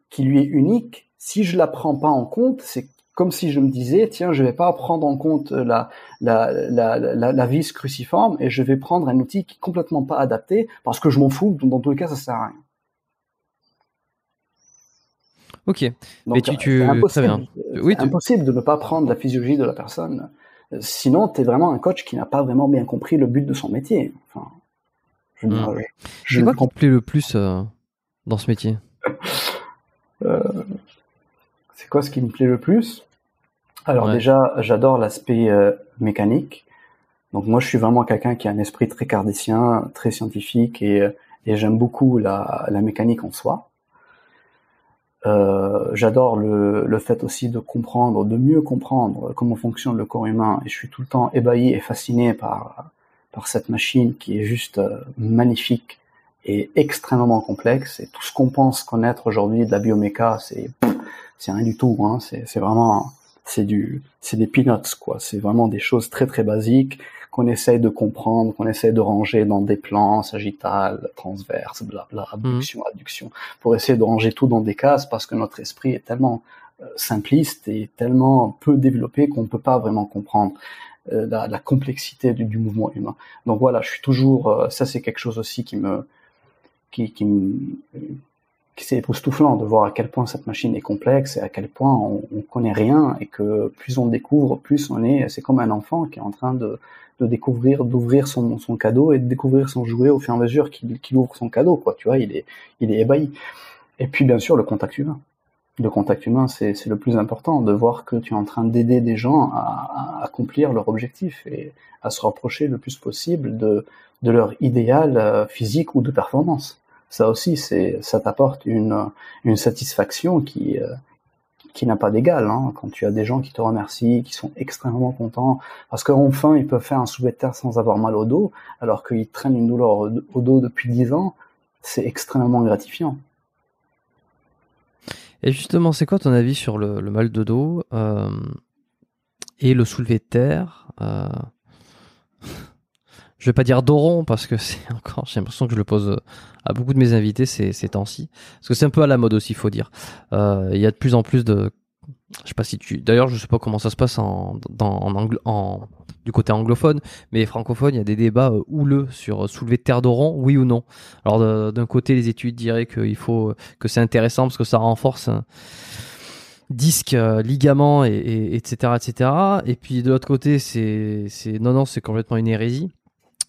qui lui est unique, si je la prends pas en compte, c'est comme si je me disais tiens, je vais pas prendre en compte la la, la, la, la vis cruciforme et je vais prendre un outil qui est complètement pas adapté parce que je m'en fous. Dans tous les cas, ça sert à rien. Ok. Mais tu, tu... Impossible, oui, impossible de ne pas prendre la physiologie de la personne Sinon, tu es vraiment un coach qui n'a pas vraiment bien compris le but de son métier. Enfin, je, hmm. je, quoi qui te plaît le plus euh, dans ce métier? Euh, quoi ce qui me plaît le plus Alors déjà, j'adore l'aspect euh, mécanique. Donc moi, je suis vraiment quelqu'un qui a un esprit très cartésien, très scientifique, et, et j'aime beaucoup la, la mécanique en soi. Euh, j'adore le, le, fait aussi de comprendre, de mieux comprendre comment fonctionne le corps humain. Et je suis tout le temps ébahi et fasciné par, par cette machine qui est juste euh, magnifique et extrêmement complexe. Et tout ce qu'on pense connaître aujourd'hui de la bioméca, c'est c'est rien du tout. Hein. C'est vraiment c'est du c'est des peanuts quoi. C'est vraiment des choses très très basiques qu'on essaye de comprendre, qu'on essaye de ranger dans des plans sagittal, transverse, blabla, mhm. abduction, adduction, pour essayer de ranger tout dans des cases parce que notre esprit est tellement euh, simpliste et tellement peu développé qu'on ne peut pas vraiment comprendre euh, la, la, complexité du, du, mouvement humain. Donc voilà, je suis toujours, euh, ça c'est quelque chose aussi qui me, qui, c'est époustouflant de voir à quel point cette machine est complexe et à quel point on, on connaît rien et que plus on découvre, plus on est, c'est comme un enfant qui est en train de, découvrir, d'ouvrir son, cadeau et de découvrir son jouet au fur et à mesure qu'il ouvre son cadeau, quoi. Tu vois, il est, ébahi. Et puis, bien sûr, le contact humain. Le contact humain, c'est le plus important, de voir que tu es en train d'aider des gens à, accomplir leur objectif et à se rapprocher le plus possible de, de leur idéal euh, physique ou de performance. Ça aussi, ça t'apporte une, satisfaction qui, euh, qui n'a pas d'égal. Hein, quand tu as des gens qui te remercient, qui sont extrêmement contents, parce qu'enfin ils peuvent faire un soulevé de terre sans avoir mal au dos, alors qu'ils traînent une douleur au dos depuis dix ans, c'est extrêmement gratifiant. Et justement, c'est quoi ton avis sur le, mal de dos euh, et le soulevé de terre euh, Je vais pas dire doron parce que c'est encore, j'ai l'impression que je le pose à beaucoup de mes invités ces, ces temps-ci. Parce que c'est un peu à la mode aussi, faut dire. Euh, il y a de plus en plus de... Je sais pas si tu... D'ailleurs, je sais pas comment ça se passe en, dans, en, en, du côté anglophone, mais francophone, il y a des débats euh, houleux sur soulever terre d'oron, oui ou non. Alors d'un côté, les études diraient qu'il faut que c'est intéressant parce que ça renforce disque, euh, ligament, et, et, etc., etc. Et puis de l'autre côté, c'est, c'est non, non, c'est complètement une hérésie.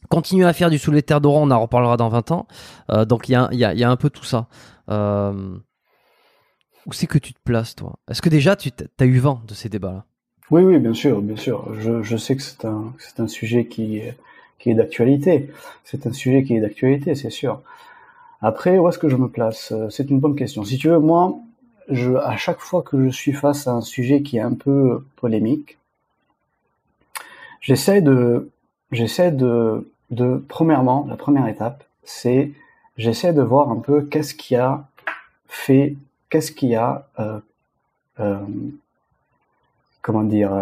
Continuer à faire du soulevé de terre on en reparlera dans 20 ans. Euh, donc il y a, un peu tout ça. Euh, où c'est que tu te places, toi? Est-ce que déjà tu as eu vent de ces débats-là? Oui, oui, bien sûr, bien sûr. Je, sais que c'est un, sujet qui, est d'actualité. C'est un sujet qui est d'actualité, c'est sûr. Après, où est-ce que je me place? C'est une bonne question. Si tu veux, moi, à chaque fois que je suis face à un sujet qui est un peu polémique, j'essaie de de, premièrement, la première étape, c'est j'essaie de voir un peu qu'est-ce qui a fait, qu'est-ce qui a, euh, euh, comment dire,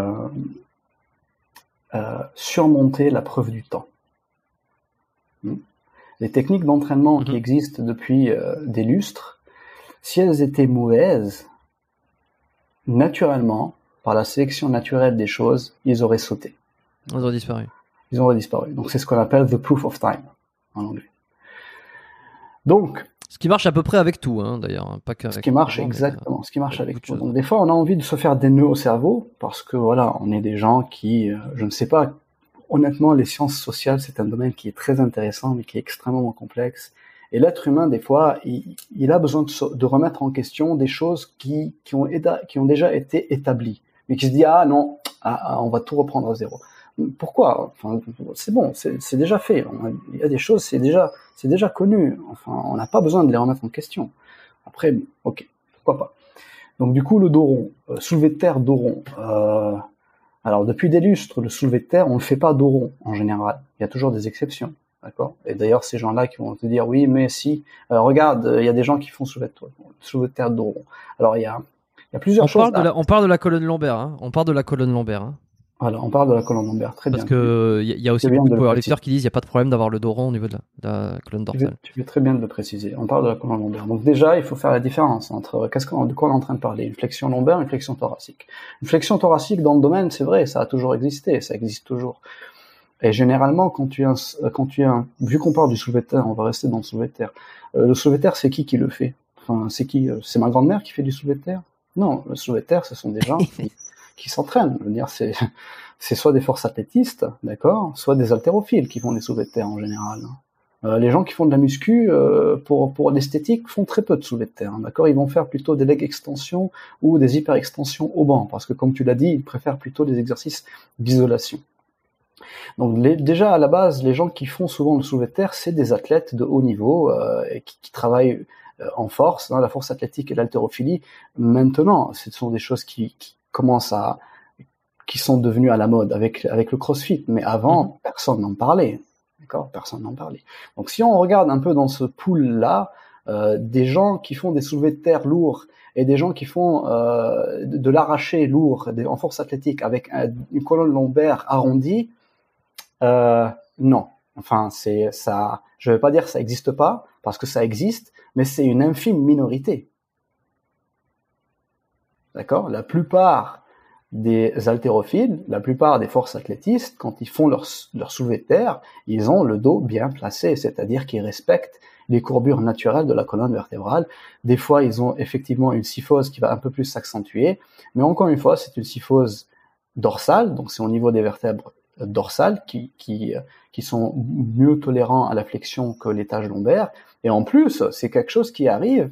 euh, surmonté la preuve du temps. Hmm? Les techniques d'entraînement qui mhm. existent depuis des lustres, si elles étaient mauvaises, naturellement, par la sélection naturelle des choses, ils auraient sauté. Ils auraient disparu ils ont disparu. Donc c'est ce qu'on appelle the proof of time en anglais. Donc, ce qui marche à peu près avec tout, hein, d'ailleurs, pas qu'avec. Ce qui marche mais, exactement, ce qui marche avec tout. Donc des fois, on a envie de se faire des nœuds au cerveau parce que voilà, on est des gens qui, euh, je ne sais pas, honnêtement, les sciences sociales, c'est un domaine qui est très intéressant mais qui est extrêmement complexe. Et l'être humain, des fois, il, il a besoin de, remettre en question des choses qui, qui, ont, éda- qui ont déjà été établies, mais qui se dit ah non, ah, ah, on va tout reprendre à zéro. Pourquoi Enfin, c'est bon, c'est déjà fait. Il y a des choses, c'est déjà, c'est déjà connu. Enfin, on n'a pas besoin de les remettre en question. Après, ok, pourquoi pas. Donc du coup, le dos rond, euh, soulevé de terre, dos rond. Euh, alors depuis des lustres, le soulevé de terre, on ne fait pas dos rond en général. Il y a toujours des exceptions, d'accord? Et d'ailleurs, ces gens-là qui vont te dire oui, mais si, euh, regarde, il y a des gens qui font soulevé de, soulevé de terre, dos rond. Alors il y a, il y a plusieurs On choses. parle, de la, on parle de la colonne lombaire. Hein. On parle de la colonne lombaire. Hein. Voilà, on parle de la colonne lombaire, très Parce bien. que il y, a- y a aussi beaucoup de powerlifters qui disent il n'y a pas de problème d'avoir le dos rond au niveau de la, colonne dorsale. tu fais très bien de le préciser. On parle de la colonne lombaire. Donc déjà, il faut faire la différence entre qu'est-ce qu'on, de quoi on est en train de parler, une flexion lombaire, une flexion thoracique. Une flexion thoracique dans le domaine, c'est vrai, ça a toujours existé, ça existe toujours. Et généralement, quand tu as, un- quand tu as, un- vu qu'on parle du soulevé de terre, on va rester dans le soulevé de terre. Euh, le soulevé de terre, c'est qui qui le fait? Enfin, c'est qui euh, C'est ma grand-mère qui fait du soulevé de terre Non, le soulevé de terre, ce sont des gens qui, qui s'entraînent. Je dire, c'est soit des forces athlétistes, d'accord, soit des haltérophiles qui font des soulevés de terre en général. Euh, les gens qui font de la muscu euh, pour pour l'esthétique font très peu de soulevés de terre, hein, d'accord. Ils vont faire plutôt des leg extensions ou des hyper extensions au banc, parce que comme tu l'as dit, ils préfèrent plutôt des exercices d'isolation. Donc déjà à la base, les gens qui font souvent le soulevé de terre, c'est des athlètes de haut niveau euh, qui, travaillent en force, hein, la force athlétique et l'haltérophilie. Maintenant, ce sont des choses qui commencent à qui sont devenues à la mode avec avec le CrossFit, mais avant personne n'en parlait. D'accord, personne n'en parlait. Donc si on regarde un peu dans ce pool là, euh, des gens qui font des soulevés de terre lourds et des gens qui font euh, de, de l'arraché lourd des- en force athlétique avec un- une colonne lombaire arrondie, euh, non. Enfin, c'est ça. Je vais pas dire que ça existe pas parce que ça existe, mais c'est une infime minorité. D'accord? La plupart des haltérophiles, la plupart des forces athlétistes, quand ils font leur, leur soulevé de terre, ils ont le dos bien placé, c'est-à-dire qu'ils respectent les courbures naturelles de la colonne vertébrale. Des fois, ils ont effectivement une syphose qui va un peu plus s'accentuer, mais encore une fois, c'est une syphose dorsale, donc c'est au niveau des vertèbres dorsales qui, qui, qui sont mieux tolérants à la flexion que les tâches lombaires. Et en plus, c'est quelque chose qui arrive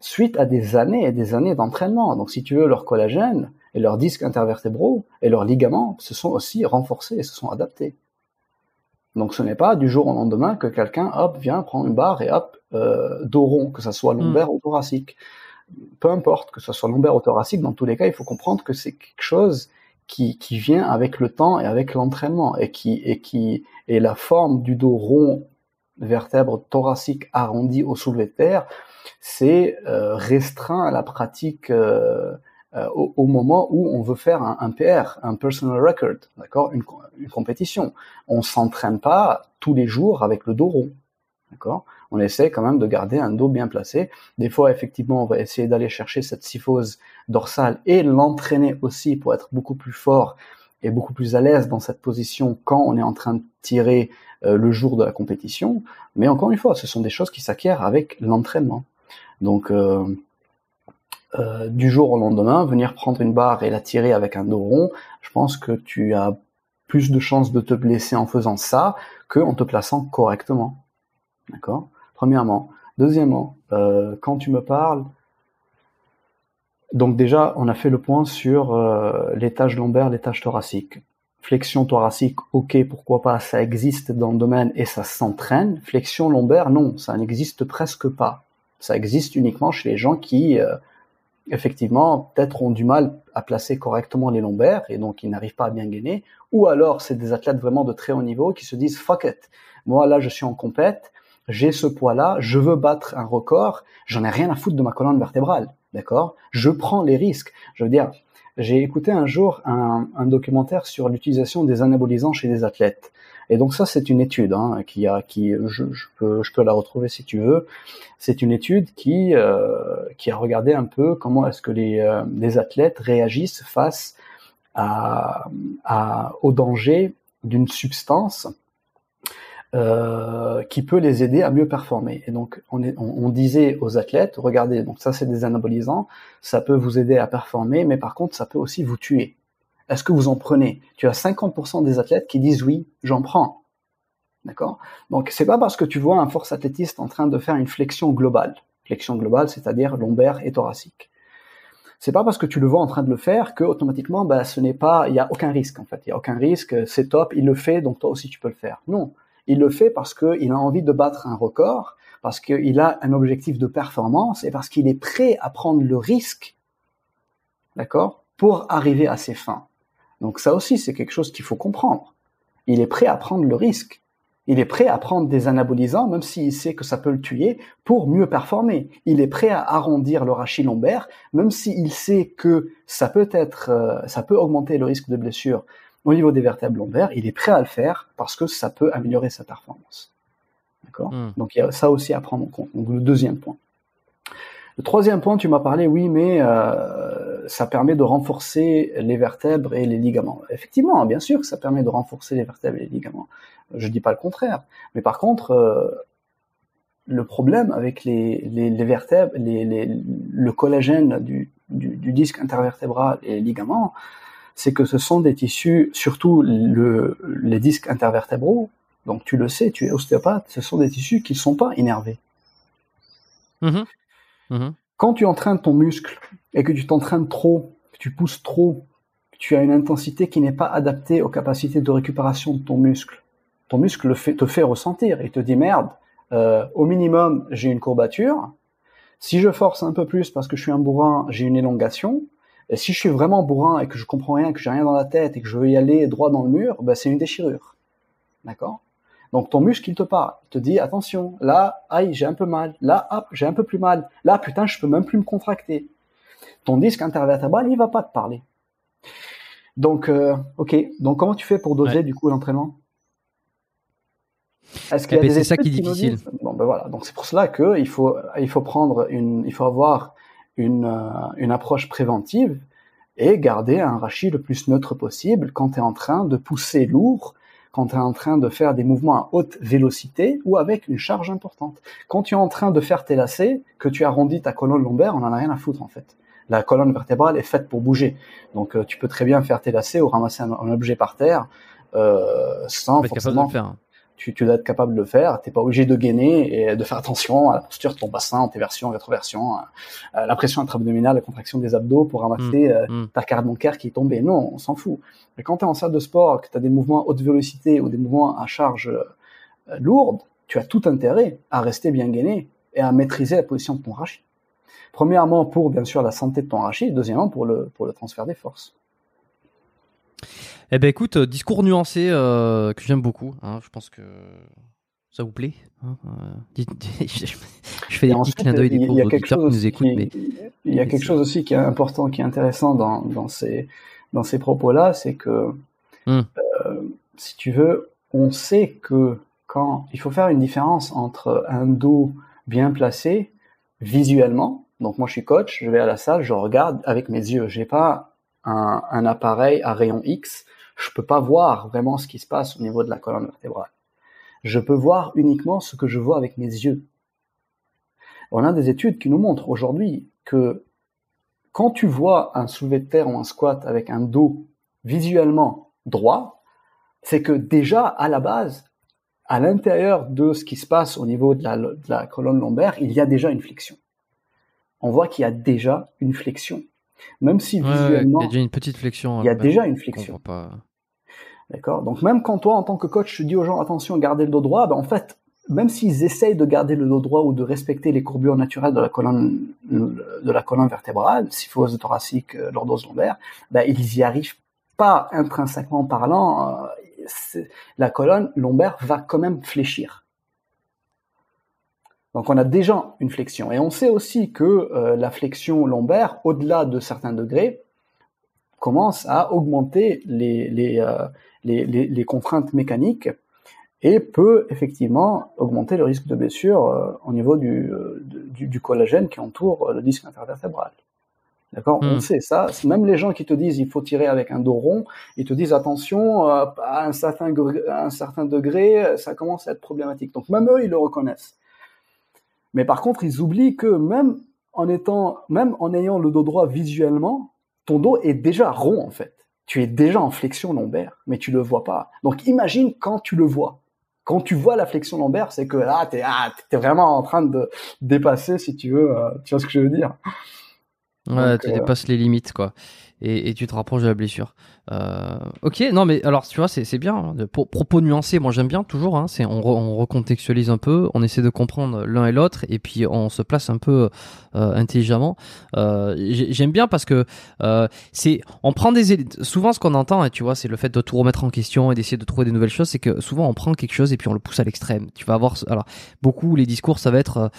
suite à des années et des années d'entraînement. Donc, si tu veux, leur collagène et leurs disques intervertébraux et leurs ligaments se sont aussi renforcés et se sont adaptés. Donc, ce n'est pas du jour au lendemain que quelqu'un, hop, vient, prend une barre et hop, euh, dos rond, que ça soit lombaire ou thoracique. Peu importe, que ce soit lombaire ou thoracique, dans tous les cas, il faut comprendre que c'est quelque chose qui, qui vient avec le temps et avec l'entraînement et qui, et qui est la forme du dos rond, vertèbre thoracique arrondie au soulevé de terre, c'est euh, restreint à la pratique euh, euh, au, moment où on veut faire un, PR, un personal record, d'accord, une, une, compétition. On s'entraîne pas tous les jours avec le dos rond, d'accord. On essaie quand même de garder un dos bien placé. Des fois, effectivement, on va essayer d'aller chercher cette syphose dorsale et l'entraîner aussi pour être beaucoup plus fort et beaucoup plus à l'aise dans cette position quand on est en train de tirer euh, le jour de la compétition. Mais encore une fois, ce sont des choses qui s'acquièrent avec l'entraînement. Donc, euh, euh, du jour au lendemain, venir prendre une barre et la tirer avec un dos rond, je pense que tu as plus de chances de te blesser en faisant ça que en te plaçant correctement. D'accord? Premièrement. Deuxièmement, quand tu me parles, donc déjà, on a fait le point sur euh, les tâches lombaires, les tâches thoraciques. Flexion thoracique, ok, pourquoi pas, ça existe dans le domaine et ça s'entraîne. Flexion lombaire, non, ça n'existe presque pas. Ça existe uniquement chez les gens qui, euh, effectivement, peut-être ont du mal à placer correctement les lombaires et donc ils n'arrivent pas à bien gainer. Ou alors, c'est des athlètes vraiment de très haut niveau qui se disent, fuck it, moi là, je suis en compète, j'ai ce poids-là, je veux battre un record, j'en ai rien à foutre de ma colonne vertébrale, d'accord? Je prends les risques. Je veux dire, j'ai écouté un jour un, documentaire sur l'utilisation des anabolisants chez des athlètes. Et donc ça, c'est une étude hein, qui a, qui, je, peux, je peux la retrouver si tu veux. C'est une étude qui, euh, qui a regardé un peu comment est-ce que les, euh, les athlètes réagissent face à, au danger d'une substance euh, qui peut les aider à mieux performer. Et donc, on, on, disait aux athlètes, regardez, donc ça c'est des anabolisants, ça peut vous aider à performer, mais par contre, ça peut aussi vous tuer. Est-ce que vous en prenez? Tu as 50% des athlètes qui disent oui, j'en prends. D'accord? Donc, c'est pas parce que tu vois un force athlétiste en train de faire une flexion globale, flexion globale, c'est-à-dire lombaire et thoracique. C'est pas parce que tu le vois en train de le faire que automatiquement, bah, ce n'est pas, il y a aucun risque en fait. Il y a aucun risque, c'est top, il le fait, donc toi aussi tu peux le faire. Non, il le fait parce qu'il a envie de battre un record, parce qu'il a un objectif de performance et parce qu'il est prêt à prendre le risque, pour arriver à ses fins. Donc ça aussi, c'est quelque chose qu'il faut comprendre. Il est prêt à prendre le risque. Il est prêt à prendre des anabolisants, même s'il sait que ça peut le tuer, pour mieux performer. Il est prêt à arrondir le rachis lombaire, même s'il sait que ça peut être, euh, ça peut augmenter le risque de blessure au niveau des vertèbres lombaires, il est prêt à le faire parce que ça peut améliorer sa performance. D'accord hmm. Donc il y a ça aussi à prendre en compte. Donc le deuxième point. Le troisième point, tu m'as parlé, oui, mais euh, ça permet de renforcer les vertèbres et les ligaments. Effectivement, bien sûr que ça permet de renforcer les vertèbres et les ligaments. Je dis pas le contraire. Mais par contre, euh, le problème avec les, les, les vertèbres, les, le collagène du, du, du, disque intervertébral et les ligaments, c'est que ce sont des tissus, surtout le, les disques intervertébraux, donc tu le sais, tu es ostéopathe, ce sont des tissus qui ne sont pas innervés. Mm-hmm. Mm-hmm. Quand tu entraînes ton muscle et que tu t'entraînes trop, que tu pousses trop, que tu as une intensité qui n'est pas adaptée aux capacités de récupération de ton muscle, ton muscle te fait ressentir et te dit merde, euh, au minimum j'ai une courbature, si je force un peu plus parce que je suis un bourrin, j'ai une élongation, et si je suis vraiment bourrin et que je comprends rien, que j'ai rien dans la tête et que je veux y aller droit dans le mur, ben c'est une déchirure. D'accord? Donc ton muscle, il te parle. Il te dit, attention, là, aïe, j'ai un peu mal. Là, hop, j'ai un peu plus mal. Là, putain, je peux même plus me contracter. Ton disque intervertébral, il va pas te parler. Donc, euh, ok. Donc, comment tu fais pour doser, du coup, l'entraînement? Eh ben, C'est ça qui est difficile. Bon, ben voilà. Donc, c'est pour cela qu'il faut, il faut prendre une, il faut avoir une, euh, une approche préventive et garder un rachis le plus neutre possible quand tu es en train de pousser lourd, quand tu es en train de faire des mouvements à haute vélocité ou avec une charge importante. Quand tu es en train de faire tes lacets, que tu arrondis ta colonne lombaire, on en a rien à foutre en fait. La colonne vertébrale est faite pour bouger. Donc euh, tu peux très bien faire tes lacets ou ramasser un, objet par terre euh, sans forcément... De faire tu, tu dois être capable de le faire. T'es pas obligé de gainer et de faire attention à la posture de ton bassin, antéversion, rétroversion, euh, la pression intra-abdominale, la contraction des abdos pour ramasser mm, euh, mm. ta carte bancaire qui est tombée. Non, on s'en fout. Mais quand tu es en salle de sport, que tu as des mouvements à haute vélocité ou des mouvements à charge euh, lourde, tu as tout intérêt à rester bien gainé et à maîtriser la position de ton rachis. Premièrement, pour bien sûr la santé de ton rachis, deuxièmement, pour le, pour le transfert des forces. Eh ben écoute, euh, discours nuancé euh, que j'aime beaucoup. Hein, je pense que ça vous plaît. Hein, euh, je fais des petits clins d'œil des auditeurs qui nous écoutent. Mais... Il y a quelque chose aussi qui est important, qui est intéressant dans, dans ces, dans ces propos-là, c'est que, hmm. euh, si tu veux, on sait que quand il faut faire une différence entre un dos bien placé visuellement, donc moi je suis coach, je vais à la salle, je regarde avec mes yeux, j'ai pas un, un appareil à rayon X je peux pas voir vraiment ce qui se passe au niveau de la colonne vertébrale. Je peux voir uniquement ce que je vois avec mes yeux. On a des études qui nous montrent aujourd'hui que quand tu vois un soulevé de terre ou un squat avec un dos visuellement droit, c'est que déjà à la base, à l'intérieur de ce qui se passe au niveau de la, de la colonne lombaire, il y a déjà une flexion. On voit qu'il y a déjà une flexion. Même si visuellement. il y a déjà une petite flexion. Il y a déjà une flexion. Pas... D'accord? Donc même quand toi, en tant que coach, tu dis aux gens attention, gardez le dos droit, ben en fait, même s'ils essayent de garder le dos droit ou de respecter les courbures naturelles de la colonne de la colonne vertébrale, syphose thoracique, euh, lordose lombaire, ben ils y arrivent pas intrinsèquement parlant. Euh, la colonne lombaire va quand même fléchir. Donc on a déjà une flexion. Et on sait aussi que euh, la flexion lombaire, au-delà de certains degrés, commence à augmenter les, les, les, contraintes mécaniques et peut effectivement augmenter le risque de blessure euh, au niveau du, euh, du, collagène qui entoure le disque intervertébral. D'accord? On Mm. sait ça. Même les gens qui te disent il faut tirer avec un dos rond, ils te disent attention, euh, à un certain, à un certain degré, ça commence à être problématique. Donc même eux, ils le reconnaissent. Mais par contre, ils oublient que même en étant, même en ayant le dos droit visuellement, ton dos est déjà rond en fait. Tu es déjà en flexion lombaire, mais tu le vois pas. Donc imagine quand tu le vois. Quand tu vois la flexion lombaire, c'est que là, t'es ah, t'es vraiment en train de dépasser, si tu veux. euh, tu vois ce que je veux dire Ouais, Donc, tu euh, dépasses les limites, quoi. Et, et tu te rapproches de la blessure. Euh, ok, non, mais alors, tu vois, c'est bien. hein, propos nuancés, moi j'aime bien toujours. Hein, c'est on, on recontextualise un peu, on essaie de comprendre l'un et l'autre, et puis on se place un peu euh, intelligemment. Euh, j'ai- J'aime bien parce que euh, c'est, on prend des souvent ce qu'on entend, et tu vois, c'est le fait de tout remettre en question et d'essayer de trouver des nouvelles choses. C'est que souvent on prend quelque chose et puis on le pousse à l'extrême. Tu vas avoir, alors beaucoup les discours, ça va être,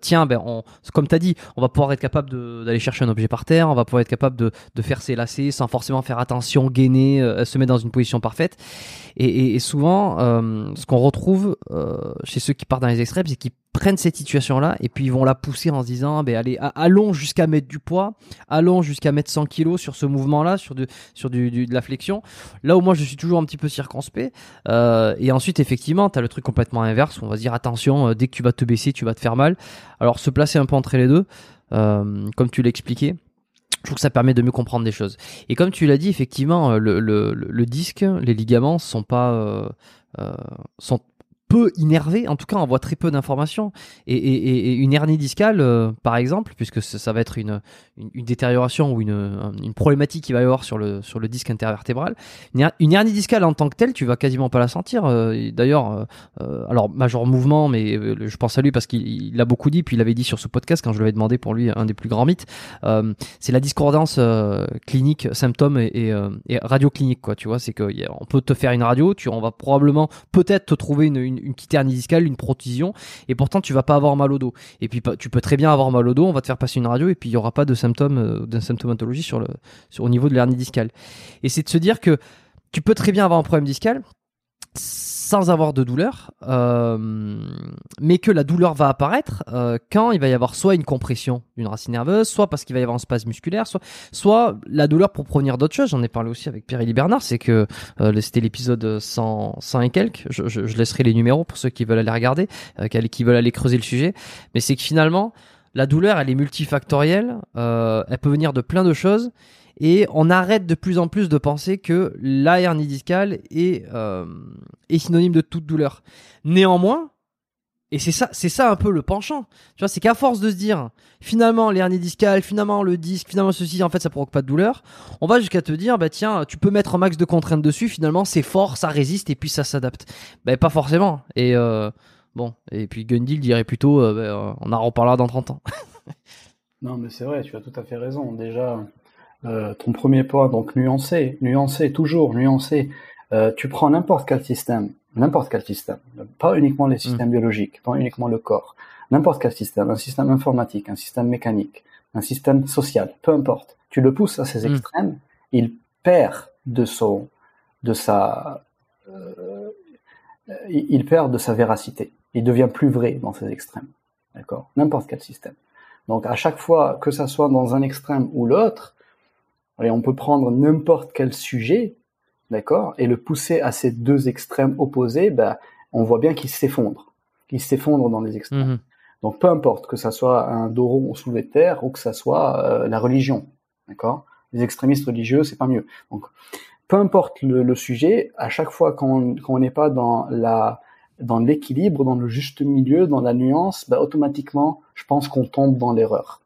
tiens, ben, on, comme t'as dit, on va pouvoir être capable d'aller chercher un objet par terre, on va pouvoir être capable de, de faire ses lacets sans forcément faire attention, gainer, euh, se mettre dans une position parfaite. Et, souvent, euh, ce qu'on retrouve euh, chez ceux qui partent dans les extrêmes, c'est qu'ils prennent cette situation-là et puis ils vont la pousser en se disant, ben allez, allons jusqu'à mettre du poids, allons jusqu'à mettre 100 kilos sur ce mouvement-là, sur, du, sur du, de la flexion. Là où moi je suis toujours un petit peu circonspect. Et ensuite, effectivement, tu as le truc complètement inverse on va se dire, attention, dès que tu vas te baisser, tu vas te faire mal. Alors se placer un peu entre les deux, comme tu l'expliquais. Je trouve que ça permet de mieux comprendre des choses. Et comme tu l'as dit, effectivement, euh, le, disque, les ligaments sont pas euh, euh, sont peu innervés. En tout cas, on voit très peu d'informations. Et, une hernie discale, euh, par exemple, puisque ça, va être une, une, détérioration ou une, une problématique qu'il va y avoir sur le sur le disque intervertébral, une, her- une hernie discale en tant que telle, tu vas quasiment pas la sentir. Euh, D'ailleurs, euh, alors major mouvement, mais je pense à lui parce qu'il il l'a beaucoup dit, puis il l'avait dit sur ce podcast quand je lui avais demandé pour lui un des plus grands mythes. C'est la discordance clinique, symptômes et, et, radio clinique quoi. Tu vois, c'est que y a- on peut te faire une radio, tu on va probablement peut-être te trouver une, une petite hernie discale, une protusion, et pourtant tu vas pas avoir mal au dos. Et puis tu peux très bien avoir mal au dos, on va te faire passer une radio et puis il y aura pas de symptômes, euh, de symptomatologie sur le sur au niveau de l'hernie discale. Et c'est de se dire que tu peux très bien avoir un problème discal sans avoir de douleur, euh, mais que la douleur va apparaître euh, quand il va y avoir soit une compression d'une racine nerveuse, soit parce qu'il va y avoir un spasme musculaire, soit, soit la douleur pour provenir d'autres choses. J'en ai parlé aussi avec Pierre-Élie Bernard, c'est que euh, c'était l'épisode 100, 100 et quelques. Je, je- je laisserai les numéros pour ceux qui veulent aller regarder, euh, qui, qui veulent aller creuser le sujet. Mais c'est que finalement, la douleur, elle est multifactorielle, euh, elle peut venir de plein de choses. Et on arrête de plus en plus de penser que la hernie discale est, euh, est synonyme de toute douleur. Néanmoins, et c'est ça, c'est ça un peu le penchant. Tu vois, c'est qu'à force de se dire, finalement, l'hernie discale, finalement, le disque, finalement, ceci, en fait, ça provoque pas de douleur. On va jusqu'à te dire, bah, tiens, tu peux mettre un max de contraintes dessus, finalement, c'est fort, ça résiste, et puis ça s'adapte. Ben, pas forcément. Et, euh, bon. Et puis Gundil dirait plutôt, euh, ben, euh, on en reparlera dans 30 ans. Non, mais c'est vrai, tu as tout à fait raison. Déjà, euh, ton premier point, donc nuancer, nuancer, toujours nuancer. Tu prends n'importe quel système, n'importe quel système, pas uniquement les systèmes biologiques, pas uniquement le corps, n'importe quel système, un système informatique, un système mécanique, un système social, peu importe. Tu le pousses à ses Mm. extrêmes, il perd de son, de sa, euh, il perd de sa véracité. Il devient plus vrai dans ses extrêmes. D'accord? N'importe quel système. Donc à chaque fois que ça soit dans un extrême ou l'autre, on peut prendre n'importe quel sujet, d'accord, et le pousser à ces deux extrêmes opposés, ben, on voit bien qu'il s'effondre, qu'il s'effondre dans les extrêmes. Mhm. Donc peu importe que ça soit un dos rond soulevé de terre ou que ça soit euh, la religion, d'accord? Les extrémistes religieux, c'est pas mieux. Donc peu importe le, le sujet, à chaque fois qu'on qu'on n'est pas dans la dans l'équilibre, dans le juste milieu, dans la nuance, ben, automatiquement, je pense qu'on tombe dans l'erreur.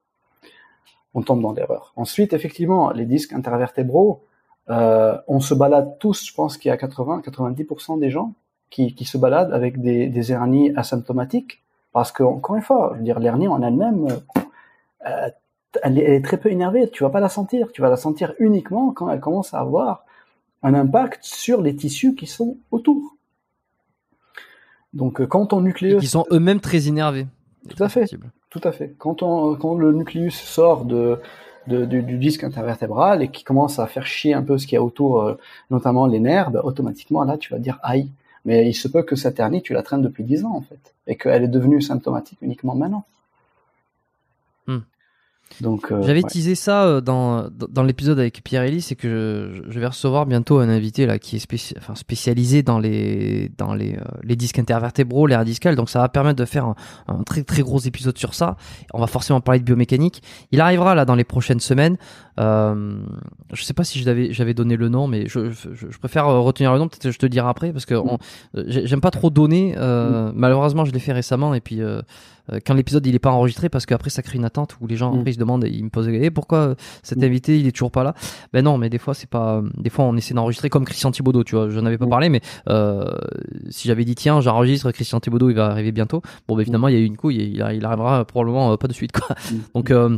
On tombe dans l'erreur. Ensuite, effectivement, les disques intervertébraux, euh, on se balade tous, je pense qu'il y a 80-90% des gens qui, qui se baladent avec des, des hernies asymptomatiques, parce que, encore une fois, je veux dire, l'hernie en elle-même, euh, elle est très peu énervée, tu vas pas la sentir, tu vas la sentir uniquement quand elle commence à avoir un impact sur les tissus qui sont autour. Donc, euh, quand ton nucléus qui sont eux-mêmes très énervés. Tout à fait. Possible. tout à fait. Quand, on, quand le nucléus sort de, de- du, du disque intervertébral et qui commence à faire chier un peu ce qu'il y a autour, euh, notamment les nerfs, ben, automatiquement là tu vas dire aïe. Mais il se peut que cette hernie tu la traînes depuis 10 ans en fait et qu'elle est devenue symptomatique uniquement maintenant. Donc, euh, J'avais ouais. teasé ça euh, dans, dans l'épisode avec Pierre Ellie, c'est que je, je vais recevoir bientôt un invité là qui est spéci- enfin, spécialisé dans les dans les, euh, les disques intervertébraux, l'air discal. Donc ça va permettre de faire un, un très très gros épisode sur ça. On va forcément parler de biomécanique. Il arrivera là dans les prochaines semaines. Euh, je sais pas si j'avais donné le nom, mais je, je, je préfère retenir le nom. Peut-être que je te dirai après parce que j'aime pas trop donner. euh, Malheureusement, je l'ai fait récemment et puis euh, euh, quand l'épisode il est pas enregistré parce qu'après ça crée une attente où les gens Mm. après ils se demandent et ils me posent Eh, pourquoi euh, cet Mm. invité il est toujours pas là? Ben non mais des fois c'est pas des fois on essaie d'enregistrer comme Christian Thibaudot tu vois j'en avais pas Mm. parlé mais euh, si j'avais dit tiens j'enregistre Christian Thibaudot il va arriver bientôt bon ben évidemment il y a eu une couille et il, arrivera probablement euh, pas de suite quoi donc euh,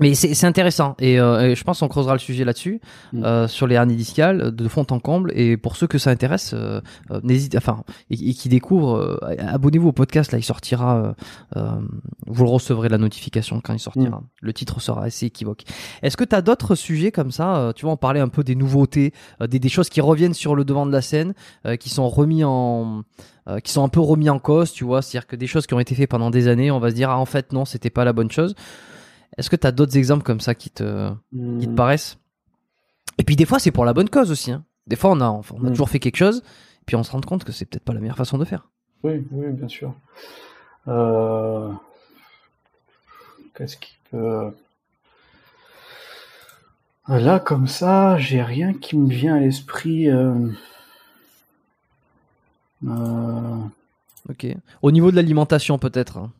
mais c'est c'est intéressant. Et, euh, et je pense qu'on creusera le sujet là-dessus Mm. euh, sur les hernies discales de fond en comble. Et pour ceux que ça intéresse euh, euh, n'hésitez enfin et, et qui découvrent euh, abonnez-vous au podcast. Là il sortira euh, euh, vous le recevrez la notification quand il sortira. Le titre sera assez équivoque. Est-ce que tu as d'autres sujets comme ça euh, tu vois on parlait un peu des nouveautés euh, des, des choses qui reviennent sur le devant de la scène euh, qui sont remis en euh, qui sont un peu remis en cause tu vois. C'est-à-dire que des choses qui ont été faites pendant des années on va se dire ah en fait non c'était pas la bonne chose est-ce que tu as d'autres exemples comme ça qui te qui te Mm. paraissent? Et puis des fois, c'est pour la bonne cause aussi. hein. Des fois, on a, on a Mm. toujours fait quelque chose, puis on se rend compte que c'est peut-être pas la meilleure façon de faire. Oui, oui, bien sûr. Euh, Qu'est-ce qui peut... Là, comme ça, j'ai rien qui me vient à l'esprit. euh, euh, Ok. Au niveau de l'alimentation, peut-être. hein.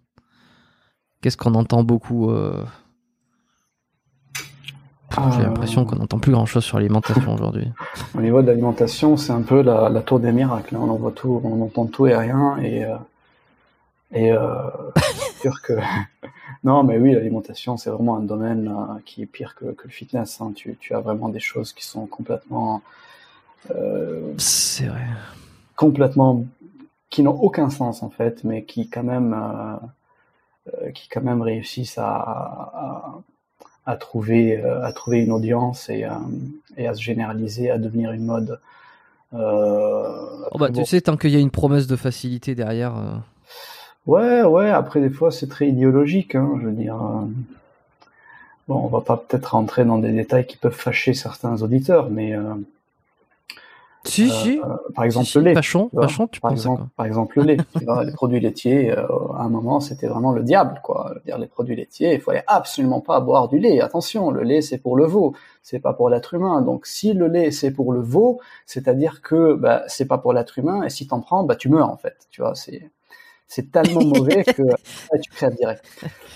Qu'est-ce qu'on entend beaucoup euh, J'ai euh, l'impression qu'on n'entend plus grand-chose sur l'alimentation aujourd'hui. Au niveau de l'alimentation, c'est un peu la, la tour des miracles. hein. On en voit tout, on entend tout et rien. Et, euh, et euh, que non, mais oui, l'alimentation, c'est vraiment un domaine euh, qui est pire que, que le fitness. hein. Tu, tu as vraiment des choses qui sont complètement, C'est vrai. complètement, qui n'ont aucun sens en fait, mais qui quand même, qui quand même réussissent à, à, à trouver, euh, à trouver une audience et, euh, et à se généraliser, à devenir une mode. Euh, Oh bah, tu sais, tant qu'il y a une promesse de facilité derrière. Ouais, ouais, après des fois c'est très idéologique, hein, je veux dire. Bon, on va pas peut-être rentrer dans des détails qui peuvent fâcher certains auditeurs, mais euh, Si, si. euh, par exemple si, si. le lait. Pachon, tu vois. Pachon, tu par exemple, quoi par exemple le lait, tu vois, les produits laitiers, euh, à un moment c'était vraiment le diable, quoi. Dire, les produits laitiers, il fallait absolument pas boire du lait. Attention, le lait c'est pour le veau, c'est pas pour l'être humain. Donc si le lait c'est pour le veau, c'est-à-dire que bah, c'est pas pour l'être humain, et si t'en prends, bah tu meurs en fait. Tu vois, c'est c'est tellement mauvais que ouais, tu crèves direct.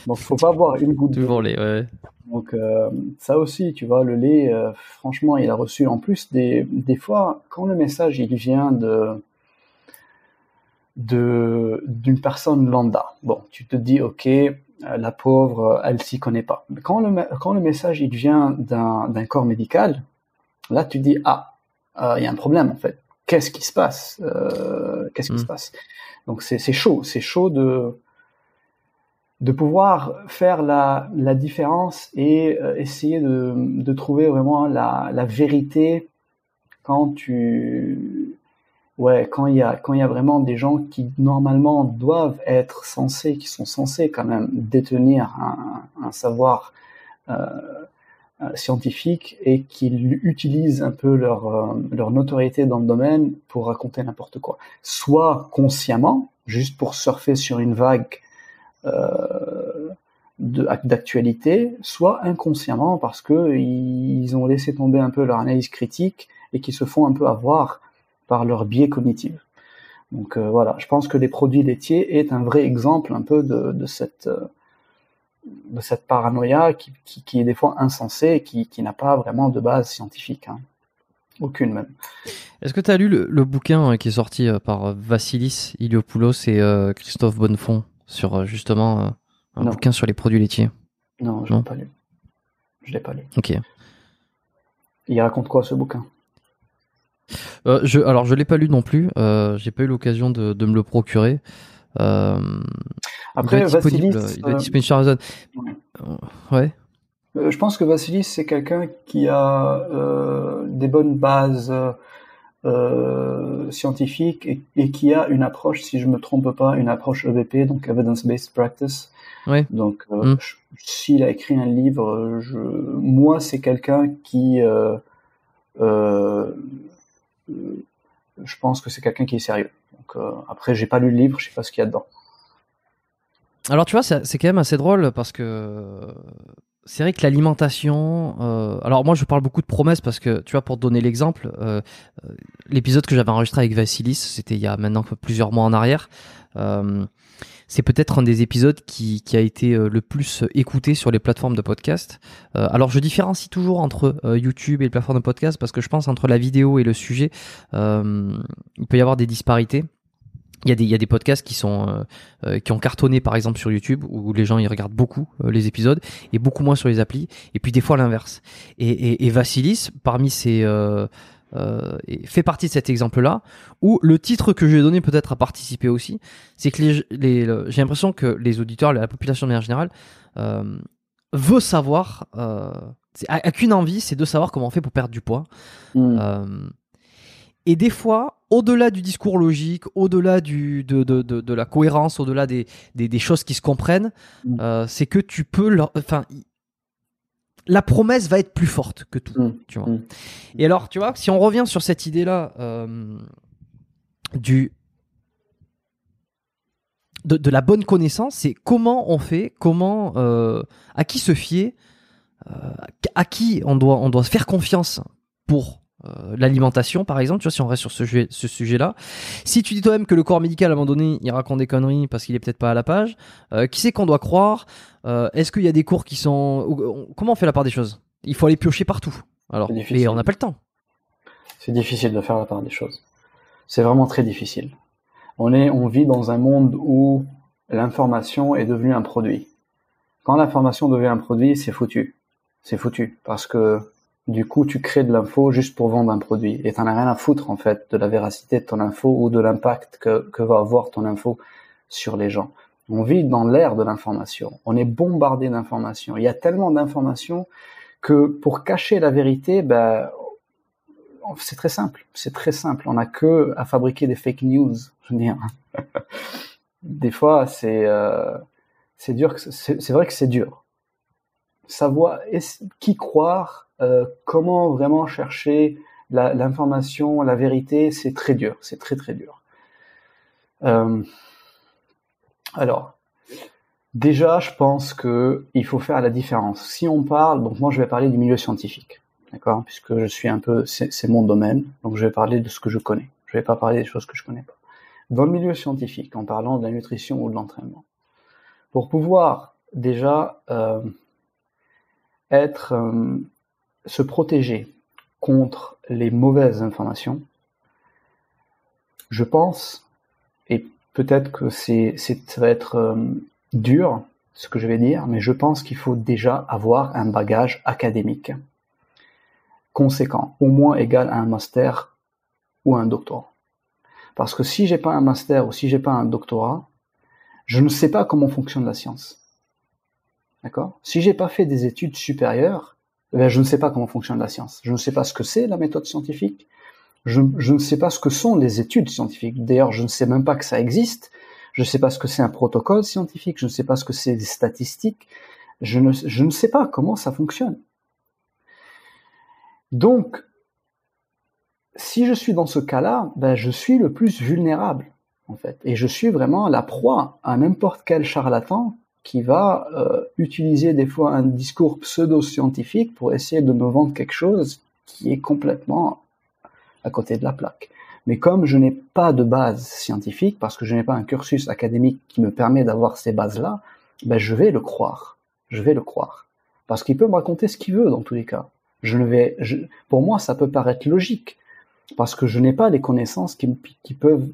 Donc faut pas boire une goutte de. Ouais. donc euh, ça aussi, tu vois, le lait, euh, franchement, il a reçu en plus des, des fois, quand le message il vient de de d'une personne lambda, bon, tu te dis, ok, euh, la pauvre, elle s'y connaît pas. Mais quand le quand le message il vient d'un d'un corps médical, là tu dis, ah, euh, il y a un problème en fait. Qu'est-ce qui se passe Euh, Qu'est-ce qui Mm. se passe Donc c'est c'est chaud, c'est chaud de de pouvoir faire la, la différence et euh, essayer de, de trouver vraiment la, la vérité quand tu ouais quand il y a quand il y a vraiment des gens qui normalement doivent être censés qui sont censés quand même détenir un, un savoir euh, euh, scientifique et qui utilisent un peu leur euh, leur notoriété dans le domaine pour raconter n'importe quoi soit consciemment juste pour surfer sur une vague euh, d'actualité, soit inconsciemment parce que ils ont laissé tomber un peu leur analyse critique et qui se font un peu avoir par leur biais cognitif. Donc euh, voilà, je pense que les produits laitiers est un vrai exemple un peu de, de cette euh, de cette paranoïa qui, qui, qui est des fois insensée et qui, qui n'a pas vraiment de base scientifique, hein. aucune même. Est-ce que tu as lu le, le bouquin euh, qui est sorti euh, par euh, Vassilis Iliopoulos et euh, Christophe Bonnefond sur justement euh, un Non. bouquin sur les produits laitiers? Non, je Non? l'ai pas lu. Je l'ai pas lu. Ok. Il raconte quoi ce bouquin? Euh, je, alors je l'ai pas lu non plus. J'ai pas eu l'occasion de, de me le procurer. Euh, Après, il doit être Vassilis, il doit être euh, disponible sur Amazon. ouais. Euh, Je pense que Vassilis, c'est quelqu'un qui a euh, des bonnes bases euh, euh, scientifique et, et, qui a une approche, si je me trompe pas, une approche EBP, donc Evidence-Based Practice. Ouais. Donc, euh, Mm. s'il a écrit un livre, je, moi, c'est quelqu'un qui, je pense que c'est quelqu'un qui est sérieux. Donc, euh, après, j'ai pas lu le livre, je sais pas ce qu'il y a dedans. Alors tu vois, c'est quand même assez drôle parce que c'est vrai que l'alimentation. euh, alors moi, je parle beaucoup de promesses parce que tu vois, pour te donner l'exemple, euh, l'épisode que j'avais enregistré avec Vassilis, c'était il y a maintenant plusieurs mois en arrière. c'est peut-être un des épisodes qui, a été le plus écouté sur les plateformes de podcast. Alors je différencie toujours entre YouTube et les plateformes de podcast parce que je pense entre la vidéo et le sujet, il peut y avoir des disparités. Il y a des, il y a des podcasts qui sont euh, euh, qui ont cartonné par exemple sur YouTube où les gens ils regardent beaucoup euh, les épisodes et beaucoup moins sur les applis et puis des fois l'inverse et, et, et Vassilis parmi ces euh, fait partie de cet exemple là où le titre que je ai donné peut-être a participé aussi c'est que les, les le- j'ai l'impression que les auditeurs la population de manière générale veut savoir a, a qu'une envie c'est de savoir comment on fait pour perdre du poids Mm. Et des fois, au-delà du discours logique, au-delà du, de, de, de, de la cohérence, au-delà des, des, des choses qui se comprennent, Mm. euh, c'est que tu peux leur, enfin, la promesse va être plus forte que tout, Mm. tu vois. Mm. Et alors, tu vois, si on revient sur cette idée-là euh, du de, la bonne connaissance, c'est comment on fait, comment, euh, à qui se fier, à qui on doit, on doit se faire confiance pour euh, l'alimentation, par exemple, tu vois, si on reste sur ce, sujet- ce sujet-là. Si tu dis toi-même que le corps médical, à un moment donné, il raconte des conneries parce qu'il est peut-être pas à la page, euh, qui c'est qu'on doit croire? Euh, Est-ce qu'il y a des cours qui sont... Comment on fait la part des choses? Il faut aller piocher partout. Alors, mais on n'a pas le temps. C'est difficile de faire la part des choses. C'est vraiment très difficile. On est, on vit dans un monde où l'information est devenue un produit. Quand l'information devient un produit, c'est foutu. C'est foutu. Parce que, du coup, tu crées de l'info juste pour vendre un produit. Et t'en as rien à foutre, en fait, de la véracité de ton info ou de l'impact que, que va avoir ton info sur les gens. On vit dans l'ère de l'information. On est bombardé d'informations. Il y a tellement d'informations que pour cacher la vérité, ben, c'est très simple. C'est très simple. On n'a que à fabriquer des fake news. Je veux dire, des fois, c'est euh, c'est dur. C'est vrai que c'est dur. Savoir qui croire, euh, comment vraiment chercher l'information, la, vérité, c'est très dur. C'est très très dur. Euh, alors, déjà, je pense que il faut faire la différence. Si on parle, donc moi, je vais parler du milieu scientifique d'accord Puisque je suis un peu, c'est mon domaine, donc je vais parler de ce que je connais. Je vais pas parler des choses que je connais pas. Dans le milieu scientifique, en parlant de la nutrition ou de l'entraînement, pour pouvoir déjà euh, être, se protéger contre les mauvaises informations, je pense, et peut-être que c'est, ça va être euh, dur, ce que je vais dire, mais je pense qu'il faut déjà avoir un bagage académique conséquent, au moins égal à un master ou un doctorat. Parce que si j'ai pas un master ou si j'ai pas un doctorat, je ne sais pas comment fonctionne la science. D'accord? Si j'ai pas fait des études supérieures, bien, je ne sais pas comment fonctionne la science. Je ne sais pas ce que c'est la méthode scientifique. Je, je ne sais pas ce que sont les études scientifiques. D'ailleurs, je ne sais même pas que ça existe. Je ne sais pas ce que c'est un protocole scientifique. Je ne sais pas ce que c'est des statistiques. Je ne, je ne sais pas comment ça fonctionne. Donc, si je suis dans ce cas-là, ben, je suis le plus vulnérable, en fait. Et je suis vraiment la proie à n'importe quel charlatan qui va euh, utiliser des fois un discours pseudo-scientifique pour essayer de me vendre quelque chose qui est complètement à côté de la plaque. Mais comme je n'ai pas de base scientifique, parce que je n'ai pas un cursus académique qui me permet d'avoir ces bases-là, ben je vais le croire. Je vais le croire. Parce qu'il peut me raconter ce qu'il veut dans tous les cas. Je ne vais, pour moi, ça peut paraître logique parce que je n'ai pas les connaissances qui peuvent,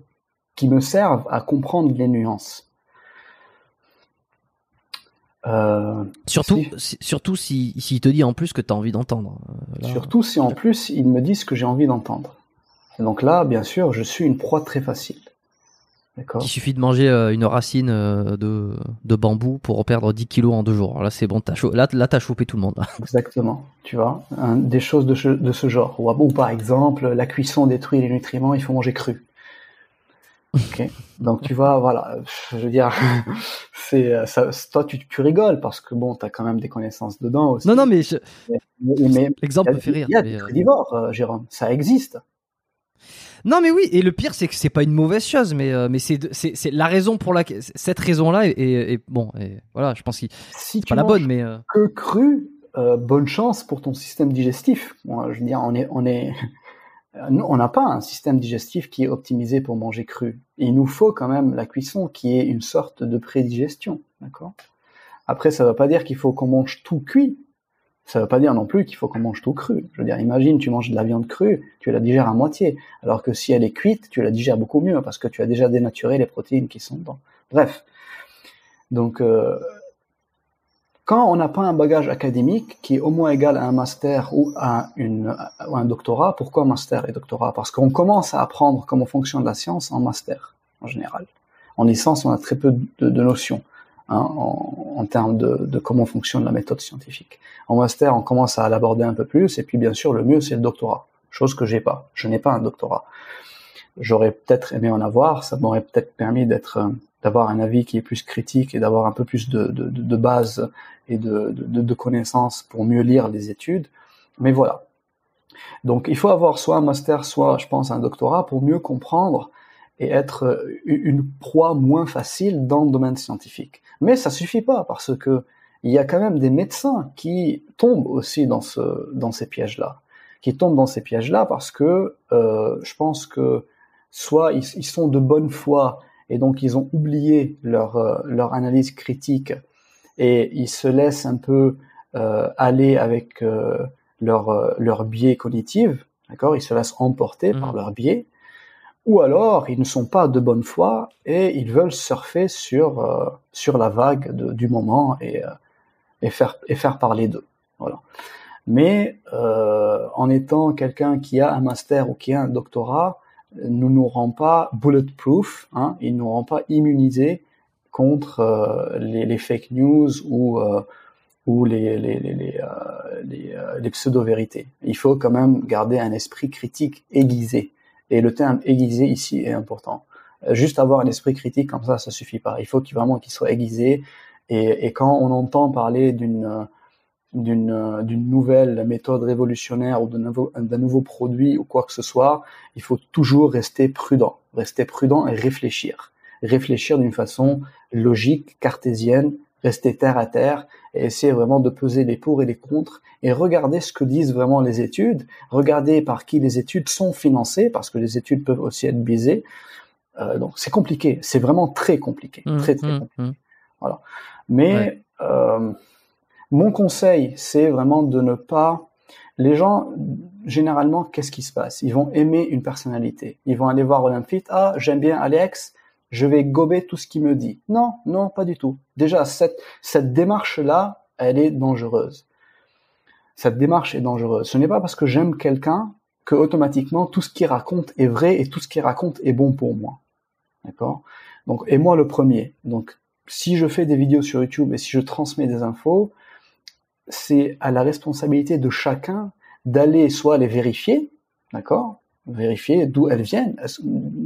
qui me servent à comprendre les nuances. Euh, Surtout, Si. surtout si s'il te dit en plus que tu as envie d'entendre. Euh, là- Surtout si en plus ils me disent ce que j'ai envie d'entendre. Et donc là, bien sûr, je suis une proie très facile. Il suffit de manger une racine de, de bambou pour perdre 10 kilos en deux jours. Là, c'est bon, as là, là, t'as chopé tout le monde. Exactement. Tu vois, des choses de ce, de ce genre. Ou, ou, par exemple, la cuisson détruit les nutriments, il faut manger cru. Ok. Donc tu vois, voilà, je veux dire, c'est ça, toi tu, tu rigoles parce que bon, t'as quand même des connaissances dedans aussi. Non, non, mais, l'exemple me fait rire. Il y a des euh, Jérôme, ça existe. Non, mais oui, et le pire, c'est que c'est pas une mauvaise chose, mais, euh, mais c'est, c'est, la raison pour laquelle. Cette raison-là est, bon, et voilà, je pense que si c'est pas la bonne, mais. Euh, que cru, bonne chance pour ton système digestif. Je veux dire, on est, on est, on n'a pas un système digestif qui est optimisé pour manger cru. Il nous faut quand même la cuisson qui est une sorte de prédigestion, d'accord? Après, ça ne veut pas dire qu'il faut qu'on mange tout cuit. Ça ne veut pas dire non plus qu'il faut qu'on mange tout cru. Je veux dire, imagine, tu manges de la viande crue, tu la digères à moitié, alors que si elle est cuite, tu la digères beaucoup mieux parce que tu as déjà dénaturé les protéines qui sont dedans. Bref. Donc, euh, quand on n'a pas un bagage académique qui est au moins égal à un master ou à, une, un doctorat, pourquoi master et doctorat? Parce qu'on commence à apprendre comment fonctionne la science en master, en général. En licence, on a très peu de, notions hein, en, en, termes de, de, comment fonctionne la méthode scientifique. En master, on commence à l'aborder un peu plus, et puis bien sûr, le mieux, c'est le doctorat, chose que j'ai pas. Je n'ai pas un doctorat. J'aurais peut-être aimé en avoir, ça m'aurait peut-être permis d'être d'avoir un avis qui est plus critique et d'avoir un peu plus de, de, de base et de, de, connaissances pour mieux lire les études. Mais voilà. Donc il faut avoir soit un master, soit je pense un doctorat pour mieux comprendre et être une proie moins facile dans le domaine scientifique. Mais ça suffit pas parce que il y a quand même des médecins qui tombent aussi dans ce dans ces pièges là, qui tombent dans ces pièges là parce que euh, je pense que soit ils, ils sont de bonne foi et donc ils ont oublié leur, euh, leur analyse critique et ils se laissent un peu euh, aller avec euh, leur, leur biais cognitif, d'accord? Ils se laissent emporter par mmh. leur biais, ou alors ils ne sont pas de bonne foi et ils veulent surfer sur, sur la vague de, du moment et, et, faire, et faire parler d'eux. Voilà. Mais en étant quelqu'un qui a un master ou qui a un doctorat, ne nous rend pas bulletproof, hein, il ne nous rend pas immunisés contre euh, les, fake news ou, euh, ou les, les, les, euh, les, pseudo-vérités. Il faut quand même garder un esprit critique aiguisé. Et le terme aiguisé ici est important. Juste avoir un esprit critique comme ça, ça suffit pas. Il faut qu'il vraiment qu'il soit aiguisé. Et, quand on entend parler d'une d'une d'une nouvelle méthode révolutionnaire ou d'un nouveau, nouveau produit ou quoi que ce soit, il faut toujours rester prudent, rester prudent et réfléchir, réfléchir d'une façon logique, cartésienne, rester terre à terre et essayer vraiment de peser les pour et les contre et regarder ce que disent vraiment les études, regarder par qui les études sont financées parce que les études peuvent aussi être biaisées. Euh, donc c'est compliqué, c'est vraiment très compliqué, mmh, très très mmh, compliqué. Mmh. Voilà. Mais euh, mon conseil, c'est vraiment de ne pas. Les gens, généralement, qu'est-ce qui se passe? Ils vont aimer une personnalité. Ils vont aller voir Olympite. Ah, j'aime bien Alex. Je vais gober tout ce qu'il me dit. Non, non, pas du tout. Déjà, cette, cette démarche-là, elle est dangereuse. Cette démarche est dangereuse. Ce n'est pas parce que j'aime quelqu'un que automatiquement tout ce qu'il raconte est vrai et tout ce qu'il raconte est bon pour moi. D'accord? Donc, et moi le premier. Donc, si je fais des vidéos sur YouTube et si je transmets des infos, c'est à la responsabilité de chacun d'aller soit les vérifier, d'accord Vérifier d'où elles viennent.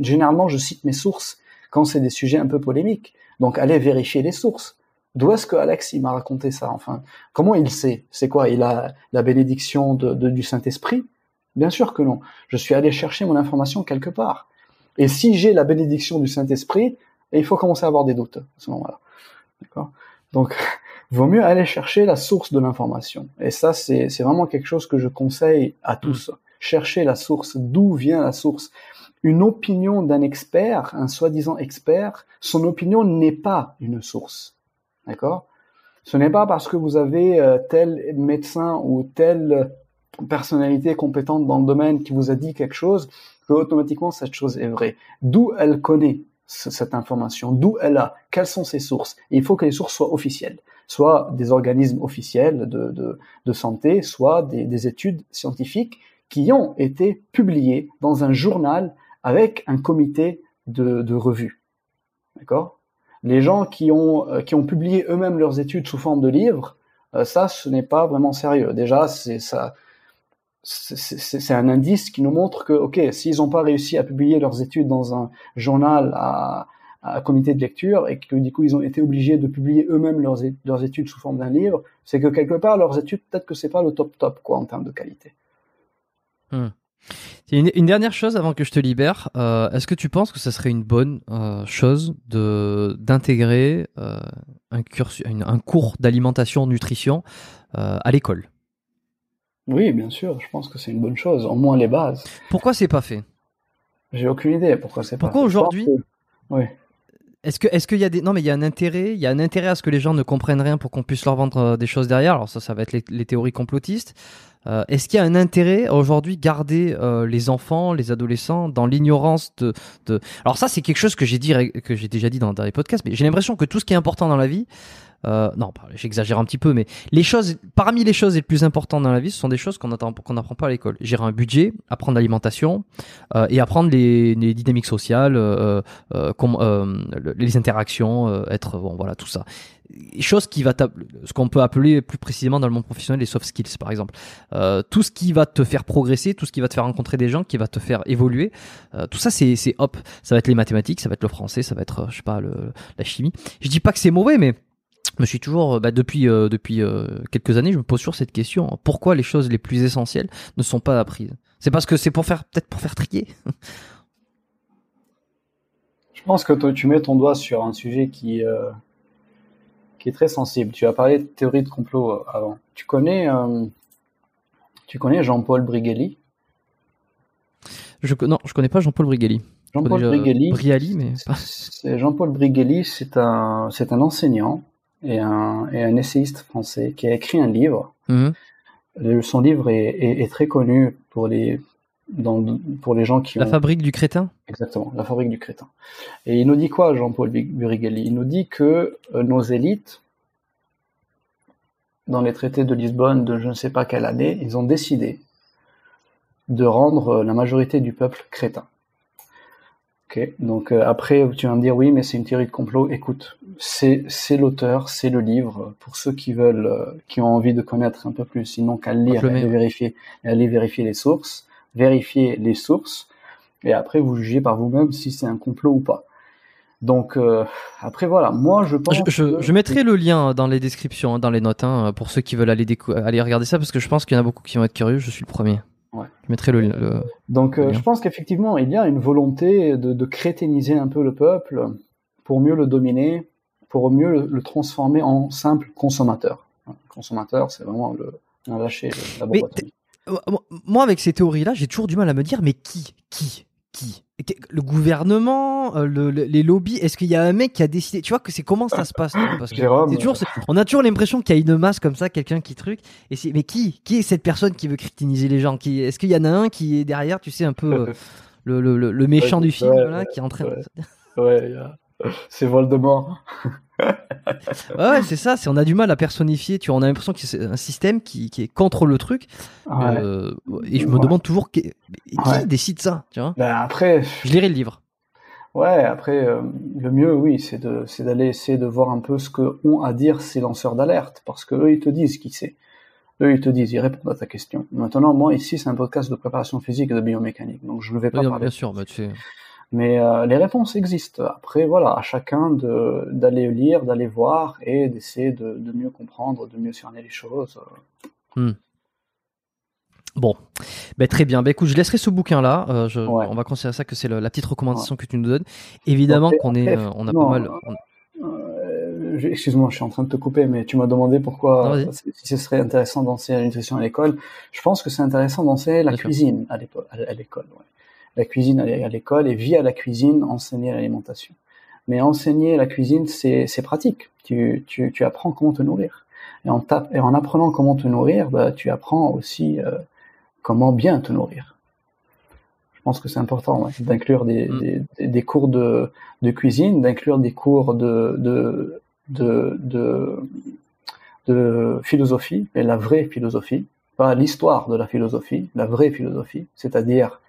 Généralement, je cite mes sources quand c'est des sujets un peu polémiques. Donc, allez vérifier les sources. D'où est-ce que Alex il m'a raconté ça Enfin, comment il sait? C'est quoi? Il a la bénédiction du Saint-Esprit? Bien sûr que non. Je suis allé chercher mon information quelque part. Et si j'ai la bénédiction du Saint-Esprit, il faut commencer à avoir des doutes à ce moment-là. D'accord? Donc, vaut mieux aller chercher la source de l'information. Et ça, c'est vraiment quelque chose que je conseille à mm. tous. Chercher la source, d'où vient la source? Une opinion d'un expert, un soi-disant expert, son opinion n'est pas une source. D'accord? Ce n'est pas parce que vous avez euh, tel médecin ou telle personnalité compétente dans le domaine qui vous a dit quelque chose que automatiquement cette chose est vraie. D'où elle connaît cette information, d'où elle a, quelles sont ses sources? il faut que les sources soient officielles soit des organismes officiels de, de, santé, soit des, des, études scientifiques qui ont été publiées dans un journal avec un comité de, de revue. D'accord? Les gens qui ont, euh, qui ont publié eux-mêmes leurs études sous forme de livres, euh, ça, ce n'est pas vraiment sérieux. Déjà, c'est ça. C'est un indice qui nous montre que, ok, s'ils n'ont pas réussi à publier leurs études dans un journal à, à comité de lecture et que du coup ils ont été obligés de publier eux-mêmes leurs, leurs études sous forme d'un livre, c'est que quelque part leurs études peut-être que c'est pas le top top quoi en termes de qualité. Hmm. Une, dernière chose avant que je te libère, euh, est-ce que tu penses que ça serait une bonne euh, chose de d'intégrer euh, un, un cours d'alimentation nutrition à l'école? Oui, bien sûr, je pense que c'est une bonne chose, au moins les bases. Pourquoi c'est pas fait? J'ai aucune idée pourquoi c'est pas. Pourquoi aujourd'hui Oui. Est-ce que est-ce qu'il y a des non mais il y a un intérêt il y a un intérêt à ce que les gens ne comprennent rien pour qu'on puisse leur vendre des choses derrière. Alors ça ça va être les théories complotistes. Euh, est-ce qu'il y a un intérêt aujourd'hui garder euh, les enfants, les adolescents dans l'ignorance de, de, Alors ça, c'est quelque chose que j'ai dit, que j'ai déjà dit dans, dans les podcasts, mais j'ai l'impression que tout ce qui est important dans la vie, euh, non, j'exagère un petit peu, mais les choses, parmi les choses les plus importantes dans la vie, ce sont des choses qu'on qu'on n'apprend pas à l'école. Gérer un budget, apprendre l'alimentation euh, et apprendre les, les dynamiques sociales, euh, euh, euh les interactions, être bon, voilà tout ça. Chose qui va ce qu'on peut appeler plus précisément dans le monde professionnel les soft skills par exemple. tout ce qui va te faire progresser, tout ce qui va te faire rencontrer des gens, qui va te faire évoluer, tout ça c'est hop, ça va être les mathématiques, ça va être le français, ça va être je sais pas le, la chimie. Je dis pas que c'est mauvais, mais me suis toujours, euh, bah, depuis euh, depuis euh, quelques années, je me pose toujours cette question pourquoi les choses les plus essentielles ne sont pas apprises? C'est parce que c'est pour faire peut-être pour faire trier. je pense que toi, tu mets ton doigt sur un sujet qui qui est très sensible. Tu as parlé de théorie de complot avant. Tu connais tu connais Jean-Paul Brigelli? Je, Non, je connais pas Jean-Paul Brigelli. Jean-Paul Brigelli, mais Jean-Paul Brigelli, c'est un c'est un enseignant et un, et un essayiste français qui a écrit un livre. Mhm. Son livre est, est, très connu pour les, dans, pour les gens qui La fabrique du crétin? Exactement, la fabrique du crétin. Et il nous dit quoi, Jean-Paul Burigelli? Il nous dit que euh, nos élites, dans les traités de Lisbonne de je ne sais pas quelle année, ils ont décidé de rendre la majorité du peuple crétin. Ok, donc euh, après tu vas me dire oui, mais c'est une théorie de complot. Écoute, c'est l'auteur, c'est le livre. Pour ceux qui veulent, euh, qui ont envie de connaître un peu plus, sinon qu'à lire, et vérifier, et aller vérifier les sources, vérifier les sources, et après vous jugez par vous-même si c'est un complot ou pas. Donc euh, après voilà, moi je pense. Je, je, mettrai le lien dans les descriptions, hein, dans les notes, hein, pour ceux qui veulent aller, aller regarder ça, parce que je pense qu'il y en a beaucoup qui vont être curieux. Je suis le premier. Ouais. Je mettrai le. Donc, euh, je pense qu'effectivement, il y a une volonté de, de, créténiser un peu le peuple pour mieux le dominer, pour mieux le, transformer en simple consommateur. Consommateur, c'est vraiment le, lâcher la bombe Moi, avec ces théories-là, j'ai toujours du mal à me dire, mais qui, qui, qui? Le gouvernement, euh, le, les lobbies, est-ce qu'il y a un mec qui a décidé? Tu vois que c'est comment ça se passe Parce que toujours, on a toujours l'impression qu'il y a une masse comme ça, quelqu'un qui truc. Et c'est, mais qui, qui est cette personne qui veut crétiniser les gens? Qui, est-ce qu'il y en a un qui est derrière Tu sais un peu euh, le, le, le, méchant du film là, qui est en train. De... Ouais, c'est Voldemort ouais, c'est ça. C'est on a du mal à personnifier. Tu vois, on a l'impression que c'est un système qui, qui, est contre le truc. Euh, et je me demande toujours qui, décide ça. Tu vois? Ben après, je lirai le livre. Ouais, après, euh, le mieux, oui, c'est de, c'est d'aller essayer de voir un peu ce que ont à dire ces lanceurs d'alerte, parce que eux, ils te disent qui c'est. Eux, ils te disent, ils répondent à ta question. Maintenant, moi, ici, c'est un podcast de préparation physique et de biomécanique, donc je ne vais pas parler. Bien sûr, bah, tu sais. Mais euh, les réponses existent. Après, voilà, à chacun d'aller lire, d'aller voir et d'essayer de, de, mieux comprendre, de mieux cerner les choses. Hmm. Bon, ben, très bien. Ben, écoute, je laisserai ce bouquin-là. Euh, On va considérer ça que c'est la petite recommandation que tu nous donnes. Évidemment qu'on est, euh, on a pas mal. Excuse-moi, je suis en train de te couper, mais tu m'as demandé pourquoi si ce serait intéressant d'enseigner la nutrition à l'école. Je pense que c'est intéressant d'enseigner la cuisine à l'école. Ouais la cuisine à l'école et via la cuisine enseigner l'alimentation. Mais enseigner la cuisine, c'est pratique. Tu, tu, tu, apprends comment te nourrir. Et en, et en apprenant comment te nourrir, bah, tu apprends aussi euh, comment bien te nourrir. Je pense que c'est important d'inclure des, mm. des, des, cours de, de cuisine, d'inclure des cours de, de, de, de, de philosophie, mais la vraie philosophie, pas l'histoire de la philosophie, la vraie philosophie, c'est-à-dire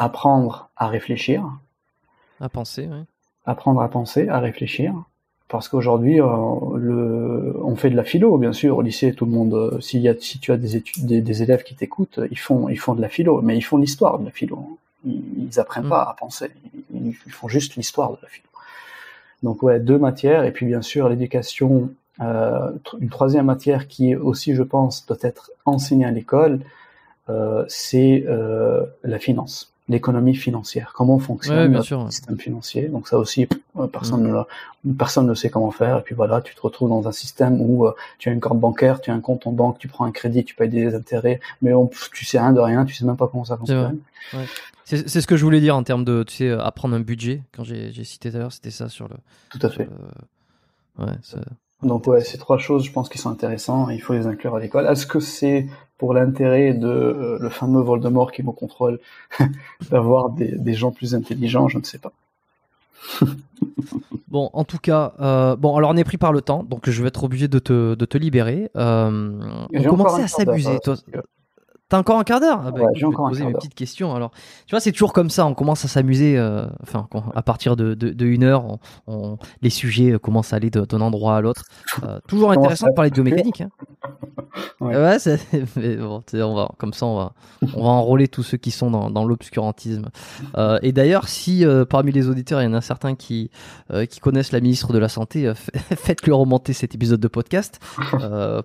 apprendre à réfléchir. À penser, oui. apprendre à penser, à réfléchir, parce qu'aujourd'hui, le, on fait de la philo, bien sûr, au lycée, tout le monde. S'il y a, si tu as des études, des, élèves qui t'écoutent, ils font, ils font de la philo, mais ils font l'histoire de la philo. Ils, ils apprennent mm. pas à penser, ils, ils font juste l'histoire de la philo. Donc ouais, deux matières, et puis bien sûr l'éducation euh, une troisième matière qui aussi, je pense, doit être enseignée à l'école, euh, c'est euh, la finance, l'économie financière. Comment fonctionne le système financier Donc ça aussi, personne, mm. ne, personne ne sait comment faire. Et puis voilà, tu te retrouves dans un système où tu as une carte bancaire, tu as un compte en banque, tu prends un crédit, tu payes des intérêts, mais on, tu sais rien de rien, tu sais même pas comment ça fonctionne. C'est ce que je voulais dire en termes de, tu sais, apprendre un budget. Quand j'ai cité d'ailleurs, c'était ça sur le. Tout à fait. Ouais, donc ouais, ces trois choses, je pense, qui sont intéressantes, il faut les inclure à l'école. Est-ce que c'est pour l'intérêt de euh, le fameux Voldemort qui me contrôle d'avoir des, des, gens plus intelligents? Je ne sais pas. bon, en tout cas, euh, bon, alors on est pris par le temps, donc je vais être obligé de te, de te libérer. Euh, on commençait à s'abuser, toi. T'as encore un quart d'heure ah bah, Je vais poser mes petites questions. Alors, tu vois, c'est toujours comme ça. On commence à s'amuser. Euh, enfin, à partir de, de, une heure, on, les sujets commencent à aller d'un endroit à l'autre. Euh, toujours intéressant de parler de biomécanique. Hein. Ouais, mais bon, on va, comme ça, on va, on va enrôler tous ceux qui sont dans, dans l'obscurantisme. Euh, et d'ailleurs, si parmi les auditeurs, il y en a certains qui, qui connaissent la ministre de la Santé, faites-lui remonter cet épisode de podcast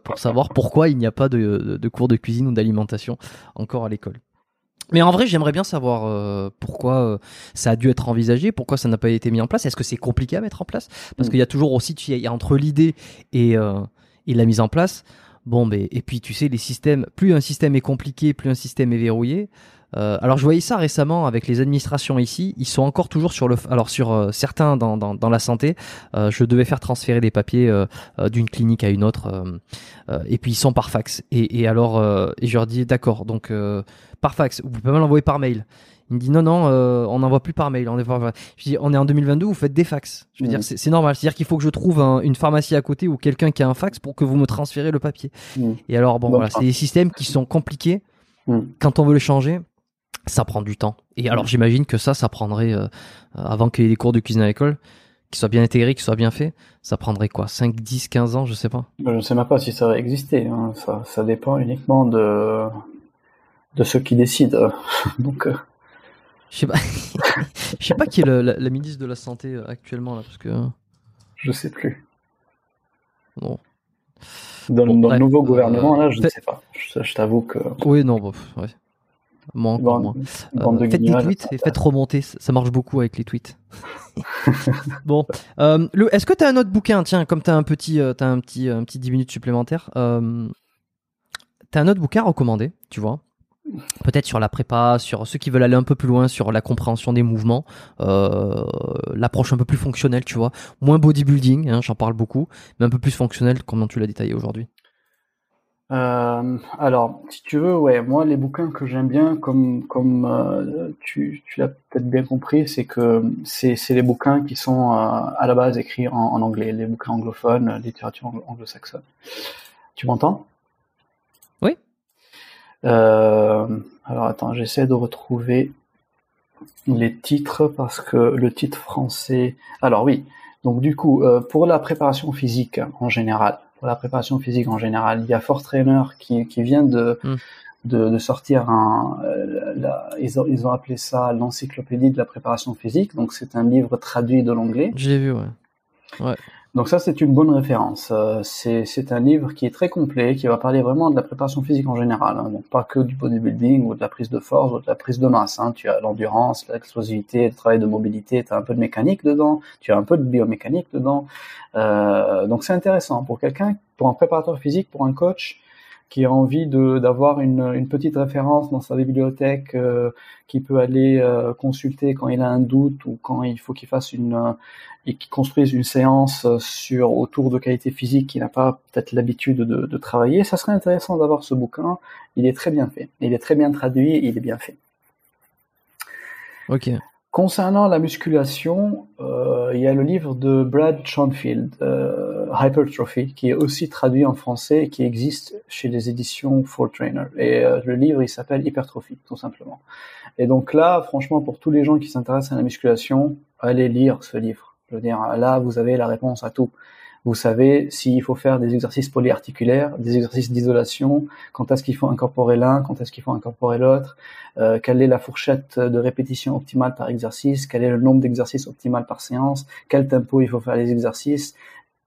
pour savoir pourquoi il n'y a pas de, de cours de cuisine ou d'alimentation encore à l'école. Mais en vrai, j'aimerais bien savoir euh, pourquoi euh, ça a dû être envisagé, pourquoi ça n'a pas été mis en place. Est-ce que c'est compliqué à mettre en place? Parce mm. qu'il y a toujours aussi, il y a entre l'idée et, euh, et la mise en place. Bon, mais et puis tu sais, les systèmes, plus un système est compliqué, plus un système est verrouillé. Euh, alors je voyais ça récemment avec les administrations ici, ils sont encore toujours sur le, alors sur euh, certains dans, dans, dans, la santé, euh, je devais faire transférer des papiers d'une clinique à une autre, et puis ils sont par fax. Et, alors, et je leur dis d'accord, donc par fax, vous pouvez même l'envoyer par mail. Il me dit non non, on n'envoie plus par mail. On est, je dis on est en 2022, vous faites des fax. Je veux dire c'est normal, c'est-à-dire qu'il faut que je trouve une pharmacie à côté ou quelqu'un qui a un fax pour que vous me transférez le papier. Et alors bon, voilà, c'est des systèmes qui sont compliqués. Quand on veut les changer, ça prend du temps. Et alors j'imagine que ça, ça prendrait, euh, avant qu'il y ait des cours de cuisine à l'école, qui soient bien intégrés, qui soient bien faits, ça prendrait quoi 5, 10, 15 ans, je sais pas. Je ne sais même pas si ça va exister. Hein. Ça, ça dépend uniquement de, de ceux qui décident. Donc... Euh. Je sais pas. je sais pas qui est le, la, ministre de la Santé euh, actuellement, là, parce que... Je sais plus. Bon. Dans, le nouveau gouvernement, là, je ne sais pas. Je, t'avoue que... Oui, non, bon, ouais. Moi encore moins. Euh, faites des tweets et faites remonter, ça marche beaucoup avec les tweets. bon, euh, est-ce que tu as un autre bouquin? Tiens, comme tu as un petit, euh, as un petit, un petit 10 minutes supplémentaires, euh, tu as un autre bouquin à recommander, tu vois? Peut-être sur la prépa, sur ceux qui veulent aller un peu plus loin, sur la compréhension des mouvements, l'approche un peu plus fonctionnelle, tu vois. Moins bodybuilding, hein, j'en parle beaucoup, mais un peu plus fonctionnel, comment tu l'as détaillé aujourd'hui. Euh, alors, si tu veux, ouais, moi les bouquins que j'aime bien, comme comme euh, tu, tu l'as peut-être bien compris, c'est que c'est c'est les bouquins qui sont euh, à la base écrits en, en, anglais, les bouquins anglophones, littérature anglo-saxonne. Tu m'entends? Oui. Euh, alors attends, j'essaie de retrouver les titres parce que le titre français. Alors oui. Donc du coup, pour la préparation physique en général, pour la préparation physique en général. Il y a Force Trainer qui, qui vient de, hmm. de, de, sortir un, euh, la, ils, ont, ils ont appelé ça l'encyclopédie de la préparation physique. Donc c'est un livre traduit de l'anglais. Je l'ai vu, ouais. ouais. Donc ça, c'est une bonne référence. Euh, c'est un livre qui est très complet, qui va parler vraiment de la préparation physique en général. Hein. Donc pas que du bodybuilding ou de la prise de force ou de la prise de masse. Hein. Tu as l'endurance, l'explosivité, le travail de mobilité, tu as un peu de mécanique dedans, tu as un peu de biomécanique dedans. Euh, donc c'est intéressant pour quelqu'un, pour un préparateur physique, pour un coach qui a envie d'avoir une, une, petite référence dans sa bibliothèque, euh, qui peut aller euh, consulter quand il a un doute ou quand il faut qu'il fasse une, et qui construise une séance euh, sur autour de qualité physique qu'il n'a pas peut-être l'habitude de, de, travailler, ça serait intéressant d'avoir ce bouquin. Il est très bien fait, il est très bien traduit, il est bien fait. Ok. Concernant la musculation, euh, il y a le livre de Brad Schoenfield, euh, Hypertrophy, qui est aussi traduit en français et qui existe chez les éditions Full Trainer. Et le livre, il s'appelle Hypertrophy, tout simplement. Et donc là, franchement, pour tous les gens qui s'intéressent à la musculation, allez lire ce livre. Je veux dire, là, vous avez la réponse à tout. Vous savez s'il faut faire des exercices polyarticulaires, des exercices d'isolation, quand est-ce qu'il faut incorporer l'un, quand est-ce qu'il faut incorporer l'autre, euh, quelle est la fourchette de répétition optimale par exercice, quel est le nombre d'exercices optimal par séance, quel tempo il faut faire les exercices,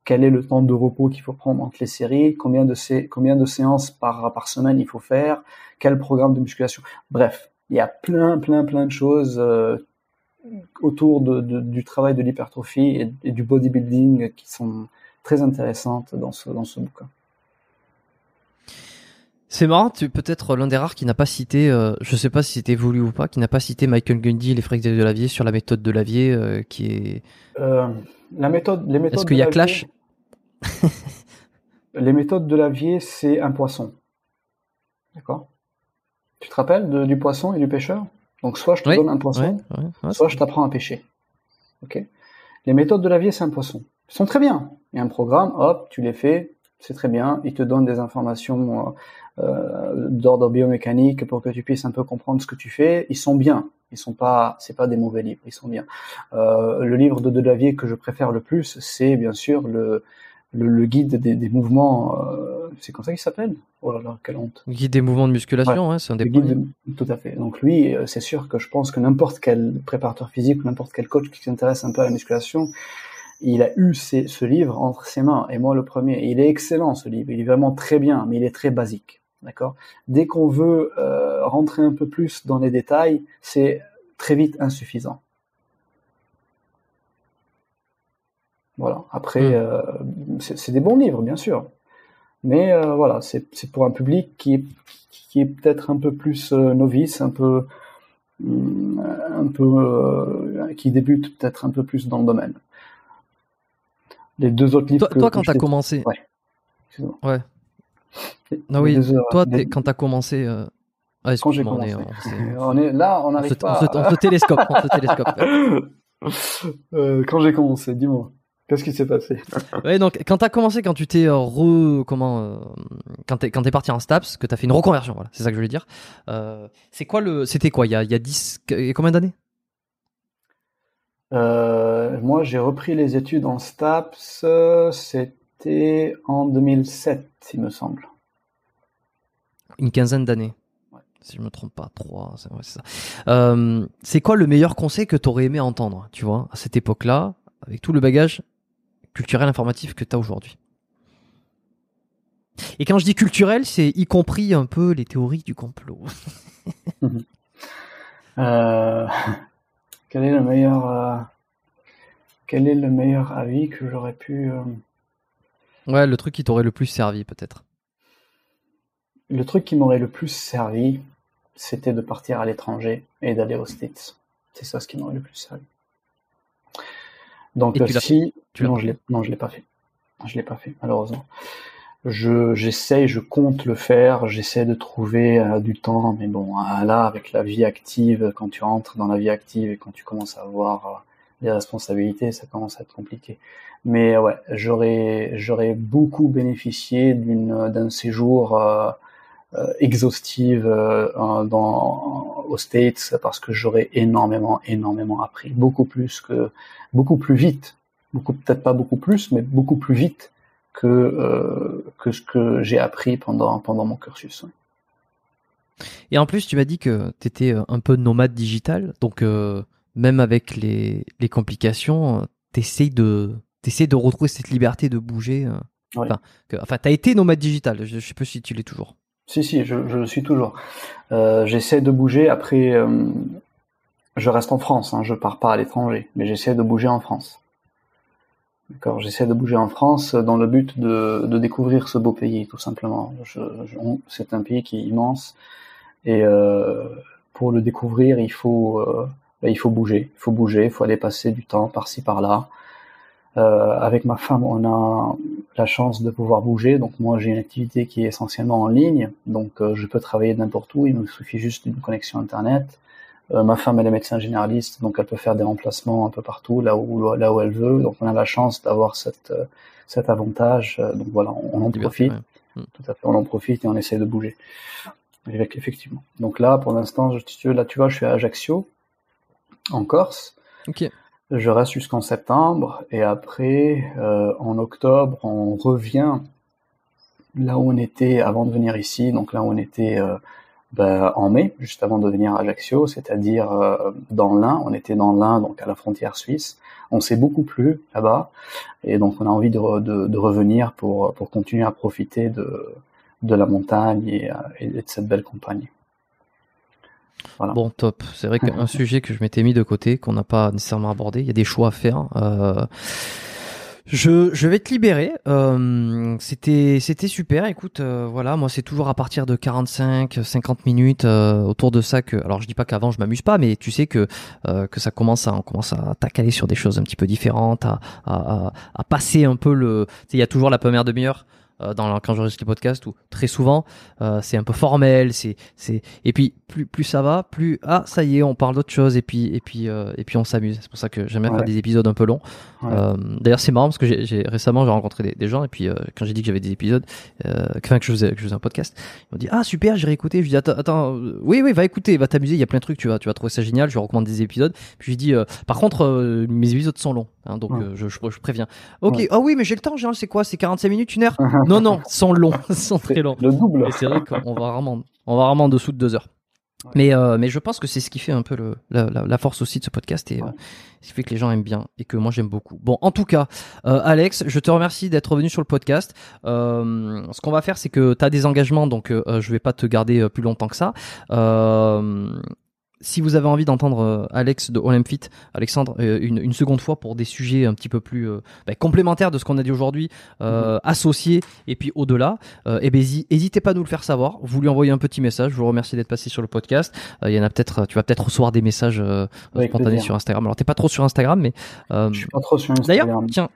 quel est le temps de repos qu'il faut prendre entre les séries, combien de, sé combien de séances par, par semaine il faut faire, quel programme de musculation. Bref, il y a plein, plein, plein de choses euh, autour de, de, du travail de l'hypertrophie et, et, du bodybuilding qui sont très intéressantes dans ce, dans ce bouquin. C'est marrant, tu peut-être l'un des rares qui n'a pas cité, euh, je sais pas si c'était voulu ou pas, qui n'a pas cité Michael Gundy et les frères de Lavier sur la méthode de Lavier, euh, qui est. Euh, la méthode, les méthodes. Est-ce qu'il y a clash? Les méthodes de Lavier, c'est un poisson. D'accord? Tu te rappelles de, du poisson et du pêcheur? Donc soit je te Oui, donne un poisson, soit je t'apprends à pêcher. Ok? Les méthodes de Lavier, c'est un poisson. Ils sont très bien. Il y a un programme, hop, tu les fais, c'est très bien. Ils te donnent des informations euh, euh, d'ordre biomécanique pour que tu puisses un peu comprendre ce que tu fais. Ils sont bien. Ils sont pas, c'est pas des mauvais livres. Ils sont bien. Euh, le livre de Delavier que je préfère le plus, c'est bien sûr le le, le guide des, des mouvements. Euh, c'est comme ça qu'il s'appelle? Oh là là, quelle honte. Guide des mouvements de musculation, ouais, c'est un des guide de- Tout à fait. Donc lui, euh, c'est sûr que je pense que n'importe quel préparateur physique, ou n'importe quel coach qui s'intéresse un peu à la musculation, il a eu ces- ce livre entre ses mains. Et moi, le premier. Il est excellent, ce livre. Il est vraiment très bien, mais il est très basique. D'accord? Dès qu'on veut euh, rentrer un peu plus dans les détails, c'est très vite insuffisant. Voilà. Après, Mm. euh, c'est des bons livres, bien sûr. Mais euh, voilà, c'est pour un public qui est, qui est peut-être un peu plus euh, novice, un peu, hum, un peu, euh, qui débute peut-être un peu plus dans le domaine. Les deux autres livres Toi, que, toi que quand t'as t'ai- commencé. Ouais. Excuse-moi. Ouais. Les- les oui, deux, euh, toi, les- quand t'as commencé. Euh... Ah, quand j'ai excuse-moi, on est- commencé. on est là, on n'arrive pas. on se- on se télescope, on se télescope. Euh, quand j'ai commencé, dis-moi, qu'est-ce qui s'est passé Ouais, donc quand t'as commencé, quand tu t'es euh, re, comment, euh, quand t'es quand t'es parti en Staps, que t'as fait une reconversion, voilà, c'est ça que je voulais dire. Euh, c'est quoi le, c'était quoi, il y a, il y a 10, il y a combien d'années Euh, moi, j'ai repris les études en STAPS, c'était en 2007, il me semble. Une quinzaine d'années. Ouais. Si je me trompe pas, trois, c'est ouais, ça. C'est quoi le meilleur conseil que t'aurais aimé entendre, tu vois, à cette époque-là, avec tout le bagage culturel informatif que t'as aujourd'hui Et quand je dis culturel, c'est y compris un peu les théories du complot. Euh, quel est le meilleur, euh, quel est le meilleur avis que j'aurais pu euh, Ouais, le truc qui t'aurait le plus servi, peut-être. Le truc qui m'aurait le plus servi, c'était de partir à l'étranger et d'aller aux States. C'est ça ce qui m'aurait le plus servi. Donc tu si Tu non, je l'ai non, je l'ai pas fait. Je l'ai pas fait malheureusement. Je j'essaye, je compte le faire, j'essaie de trouver euh, du temps, mais bon, euh, là avec la vie active, quand tu entres dans la vie active et quand tu commences à avoir euh, des responsabilités, ça commence à être compliqué. Mais ouais, j'aurais j'aurais beaucoup bénéficié d'une d'un séjour euh, exhaustive euh, dans aux States parce que j'aurais énormément énormément appris, beaucoup plus que beaucoup plus vite, beaucoup peut-être pas beaucoup plus, mais beaucoup plus vite que euh, que ce que j'ai appris pendant pendant mon cursus. Et en plus, tu m'as dit que tu étais un peu nomade digital, donc euh, même avec les, les complications, tu essaies de, t'essaies de retrouver cette liberté de bouger. euh. Enfin, que, enfin, tu as été nomade digital, je, je sais pas si tu l'es toujours. Si, si, je, je le suis toujours. Euh, j'essaie de bouger. Après, euh, je reste en France. Hein, je pars pas à l'étranger, mais j'essaie de bouger en France. D'accord. J'essaie de bouger en France dans le but de, découvrir ce beau pays, tout simplement. C'est un pays qui est immense et euh, pour le découvrir, il faut, ben, il faut bouger. Il faut bouger. Il faut aller passer du temps par-ci par-là. Euh, avec ma femme, on a la chance de pouvoir bouger. Donc moi, j'ai une activité qui est essentiellement en ligne, donc euh, je peux travailler n'importe où. Il me suffit juste d'une connexion internet. Euh, ma femme, elle est médecin généraliste, donc elle peut faire des remplacements un peu partout, là où là où elle veut. Donc on a la chance d'avoir cette euh, cet avantage. Donc voilà, on, en profite. Mm. Tout à fait, on en profite et on essaie de bouger. Effectivement. Donc là, pour l'instant, là, tu vois, je suis à Ajaccio, en Corse. Ok. Je reste jusqu'en septembre et après, euh, en octobre, on revient là où on était avant de venir ici. Donc là où on était euh, ben, en mai, juste avant de venir à Ajaccio, c'est-à-dire euh, dans l'Ain. On était dans l'Ain, donc à la frontière suisse. On s'est beaucoup plu là-bas et donc on a envie de, de, de, revenir pour, pour continuer à profiter de, de la montagne et, et de cette belle Bon, top. C'est vrai qu'un sujet que je m'étais mis de côté, qu'on n'a pas nécessairement abordé, il y a des choix à faire. Euh, je, je vais te libérer. Euh, c'était c'était super. Écoute, euh, voilà, moi c'est toujours à partir de 45, 50 minutes autour de ça que. Alors je dis pas qu'avant je m'amuse pas, mais tu sais que que ça commence à on commence à t'accaler sur des choses un petit peu différentes, à à, à, passer un peu le. Il y a toujours la première demi-heure euh, dans quand j'enregistre les podcasts où très souvent euh, c'est un peu formel, c'est c'est et puis plus plus ça va, plus ah ça y est, on parle d'autre chose et puis et puis euh, et puis on s'amuse. C'est pour ça que j'aime bien faire des épisodes un peu longs. Euh, D'ailleurs c'est marrant parce que j'ai récemment j'ai rencontré des, des, gens et puis euh, quand j'ai dit que j'avais des épisodes, enfin que je faisais que je faisais un podcast, ils m'ont dit ah super j'ai réécouté. Je dis attends attends oui oui va écouter, va t'amuser, il y a plein de trucs tu vas tu vas trouver ça génial. Je recommande des épisodes. Puis je dis par contre mes épisodes sont longs, hein, donc je, je, je, préviens. Ok ah oui mais j'ai le temps c'est quoi c'est 45 minutes une heure Non, non, sont longs, sont très longs. Le double. Et c'est vrai qu'on va vraiment, on va vraiment en dessous de deux heures. Mais, euh, mais je pense que c'est ce qui fait un peu le, la, la, force aussi de ce podcast et euh, ce qui fait que les gens aiment bien et que moi j'aime beaucoup. Bon, en tout cas, euh, Alex, je te remercie d'être venu sur le podcast. Euh, ce qu'on va faire, c'est que tu as des engagements, donc euh, je vais pas te garder plus longtemps que ça si vous avez envie d'entendre euh, Alex de Olympfit, Alexandre, euh, une, une, seconde fois pour des sujets un petit peu plus euh, bah, complémentaires de ce qu'on a dit aujourd'hui, mhm. associés et puis au-delà, eh ben, n'hésitez pas à nous le faire savoir. Vous lui envoyez un petit message. Je vous remercie d'être passé sur le podcast. Il y en a peut-être, tu vas peut-être recevoir des messages spontanés sur Instagram. Alors t'es pas trop sur Instagram, mais je suis pas trop sur Instagram. D'ailleurs, tiens.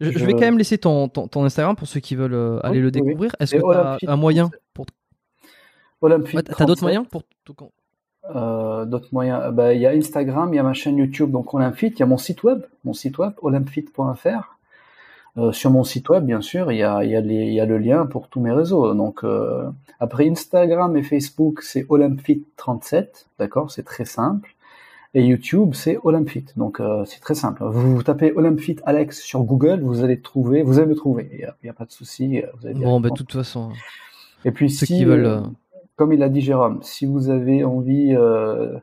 Je, vais quand même laisser ton, ton, ton Instagram pour ceux qui veulent aller le découvrir. Est-ce que tu as un moyen pour. Olympfit. T'as d'autres moyens pour tout euh, d'autres moyens. Euh, bah, il y a Instagram, il y a ma chaîne YouTube, donc Olympfit. Il y a mon site web, mon site web olympfit.fr. Euh, sur mon site web, bien sûr, il y a, il y a, y a le lien pour tous mes réseaux. Donc euh, après Instagram et Facebook, c'est Olympfit37, d'accord, c'est très simple. Et YouTube, c'est Olympfit, donc c'est très simple. Vous, tapez Olympfit Alex sur Google, vous allez trouver, vous allez me trouver. Il n'y a, a, pas de souci. Bon, ben de toute façon. Et puis ceux si, qui veulent comme il a dit Jérôme, si vous avez envie, euh,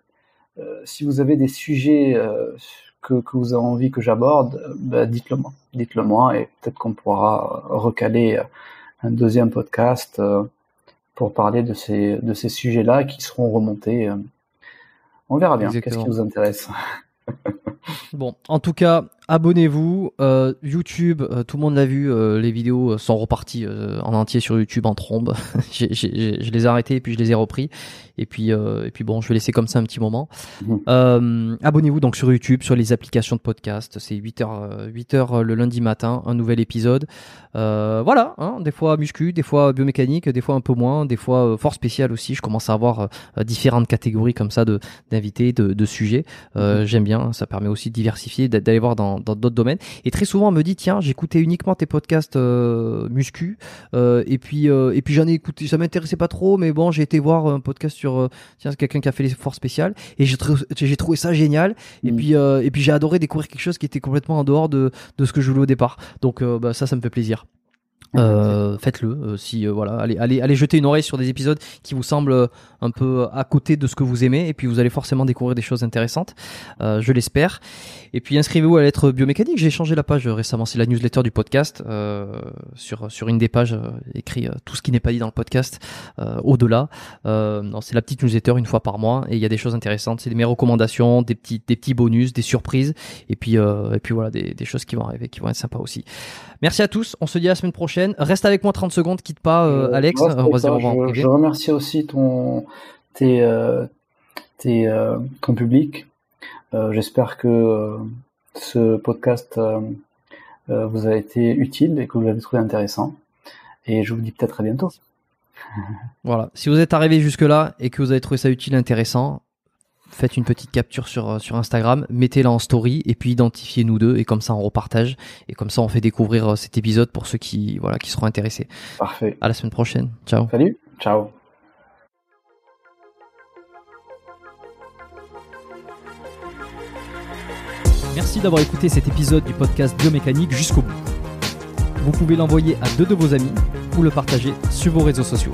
euh, si vous avez des sujets euh, que, que, vous avez envie que j'aborde, bah, dites-le moi. Dites-le moi et peut-être qu'on pourra recaler un deuxième podcast pour parler de ces, de ces sujets-là qui seront remontés. On verra bien. Qu'est-ce qui vous intéresse Bon, en tout cas, abonnez-vous. Euh, YouTube, euh, tout le monde l'a vu, euh, les vidéos sont reparties en entier sur YouTube en trombe. je les ai arrêtés et puis je les ai repris. Et puis, et puis bon, je vais laisser comme ça un petit moment. Abonnez-vous donc sur YouTube, sur les applications de podcast. C'est 8h, 8h le lundi matin, un nouvel épisode. voilà, hein, des fois muscu, des fois biomécanique, des fois un peu moins, des fois fort spécial aussi. Je commence à avoir différentes catégories comme ça de d'invités, de, de sujets. Mhm. J'aime bien, ça permet aussi de diversifier, d'aller voir dans d'autres domaines. Et très souvent, on me dit tiens, j'écoutais uniquement tes podcasts euh, muscu, euh, et puis euh, et puis j'en ai écouté, ça m'intéressait pas trop, mais bon, j'ai été voir un podcast sur tiens, quelqu'un qui a fait l'effort spécial, et j'ai j'ai trouvé ça génial. Et mm. puis et puis j'ai adoré découvrir quelque chose qui était complètement en dehors de de ce que je voulais au départ. Donc bah, ça, ça me fait plaisir. Euh, faites-le euh, si euh, voilà allez, allez allez jeter une oreille sur des épisodes qui vous semblent un peu à côté de ce que vous aimez et puis vous allez forcément découvrir des choses intéressantes je l'espère. Et puis inscrivez-vous à lettre biomécanique j'ai changé la page récemment c'est la newsletter du podcast sur sur une des pages écrit tout ce qui n'est pas dit dans le podcast au-delà. Non c'est la petite newsletter une fois par mois et il y a des choses intéressantes. C'est mes recommandations des petits des petits bonus des surprises et puis et puis voilà des, des choses qui vont arriver qui vont être sympas aussi. Merci à tous on se dit à la semaine prochaine Reste avec moi 30 secondes, quitte pas, euh, euh, Alex. Je, remercie aussi ton, tes, euh, tes, ton public. J'espère que ce podcast vous a été utile et que vous l'avez trouvé intéressant. Et je vous dis peut-être à bientôt. voilà. Si vous êtes arrivé jusque là et que vous avez trouvé ça utile, intéressant, faites une petite capture sur, sur Instagram, mettez-la en story et puis identifiez nous deux et comme ça on repartage et comme ça on fait découvrir cet épisode pour ceux qui, voilà, qui seront intéressés. Parfait. À la semaine prochaine. Ciao. Salut. Ciao. Merci d'avoir écouté cet épisode du podcast Biomécanique jusqu'au bout. Vous pouvez l'envoyer à deux de vos amis ou le partager sur vos réseaux sociaux.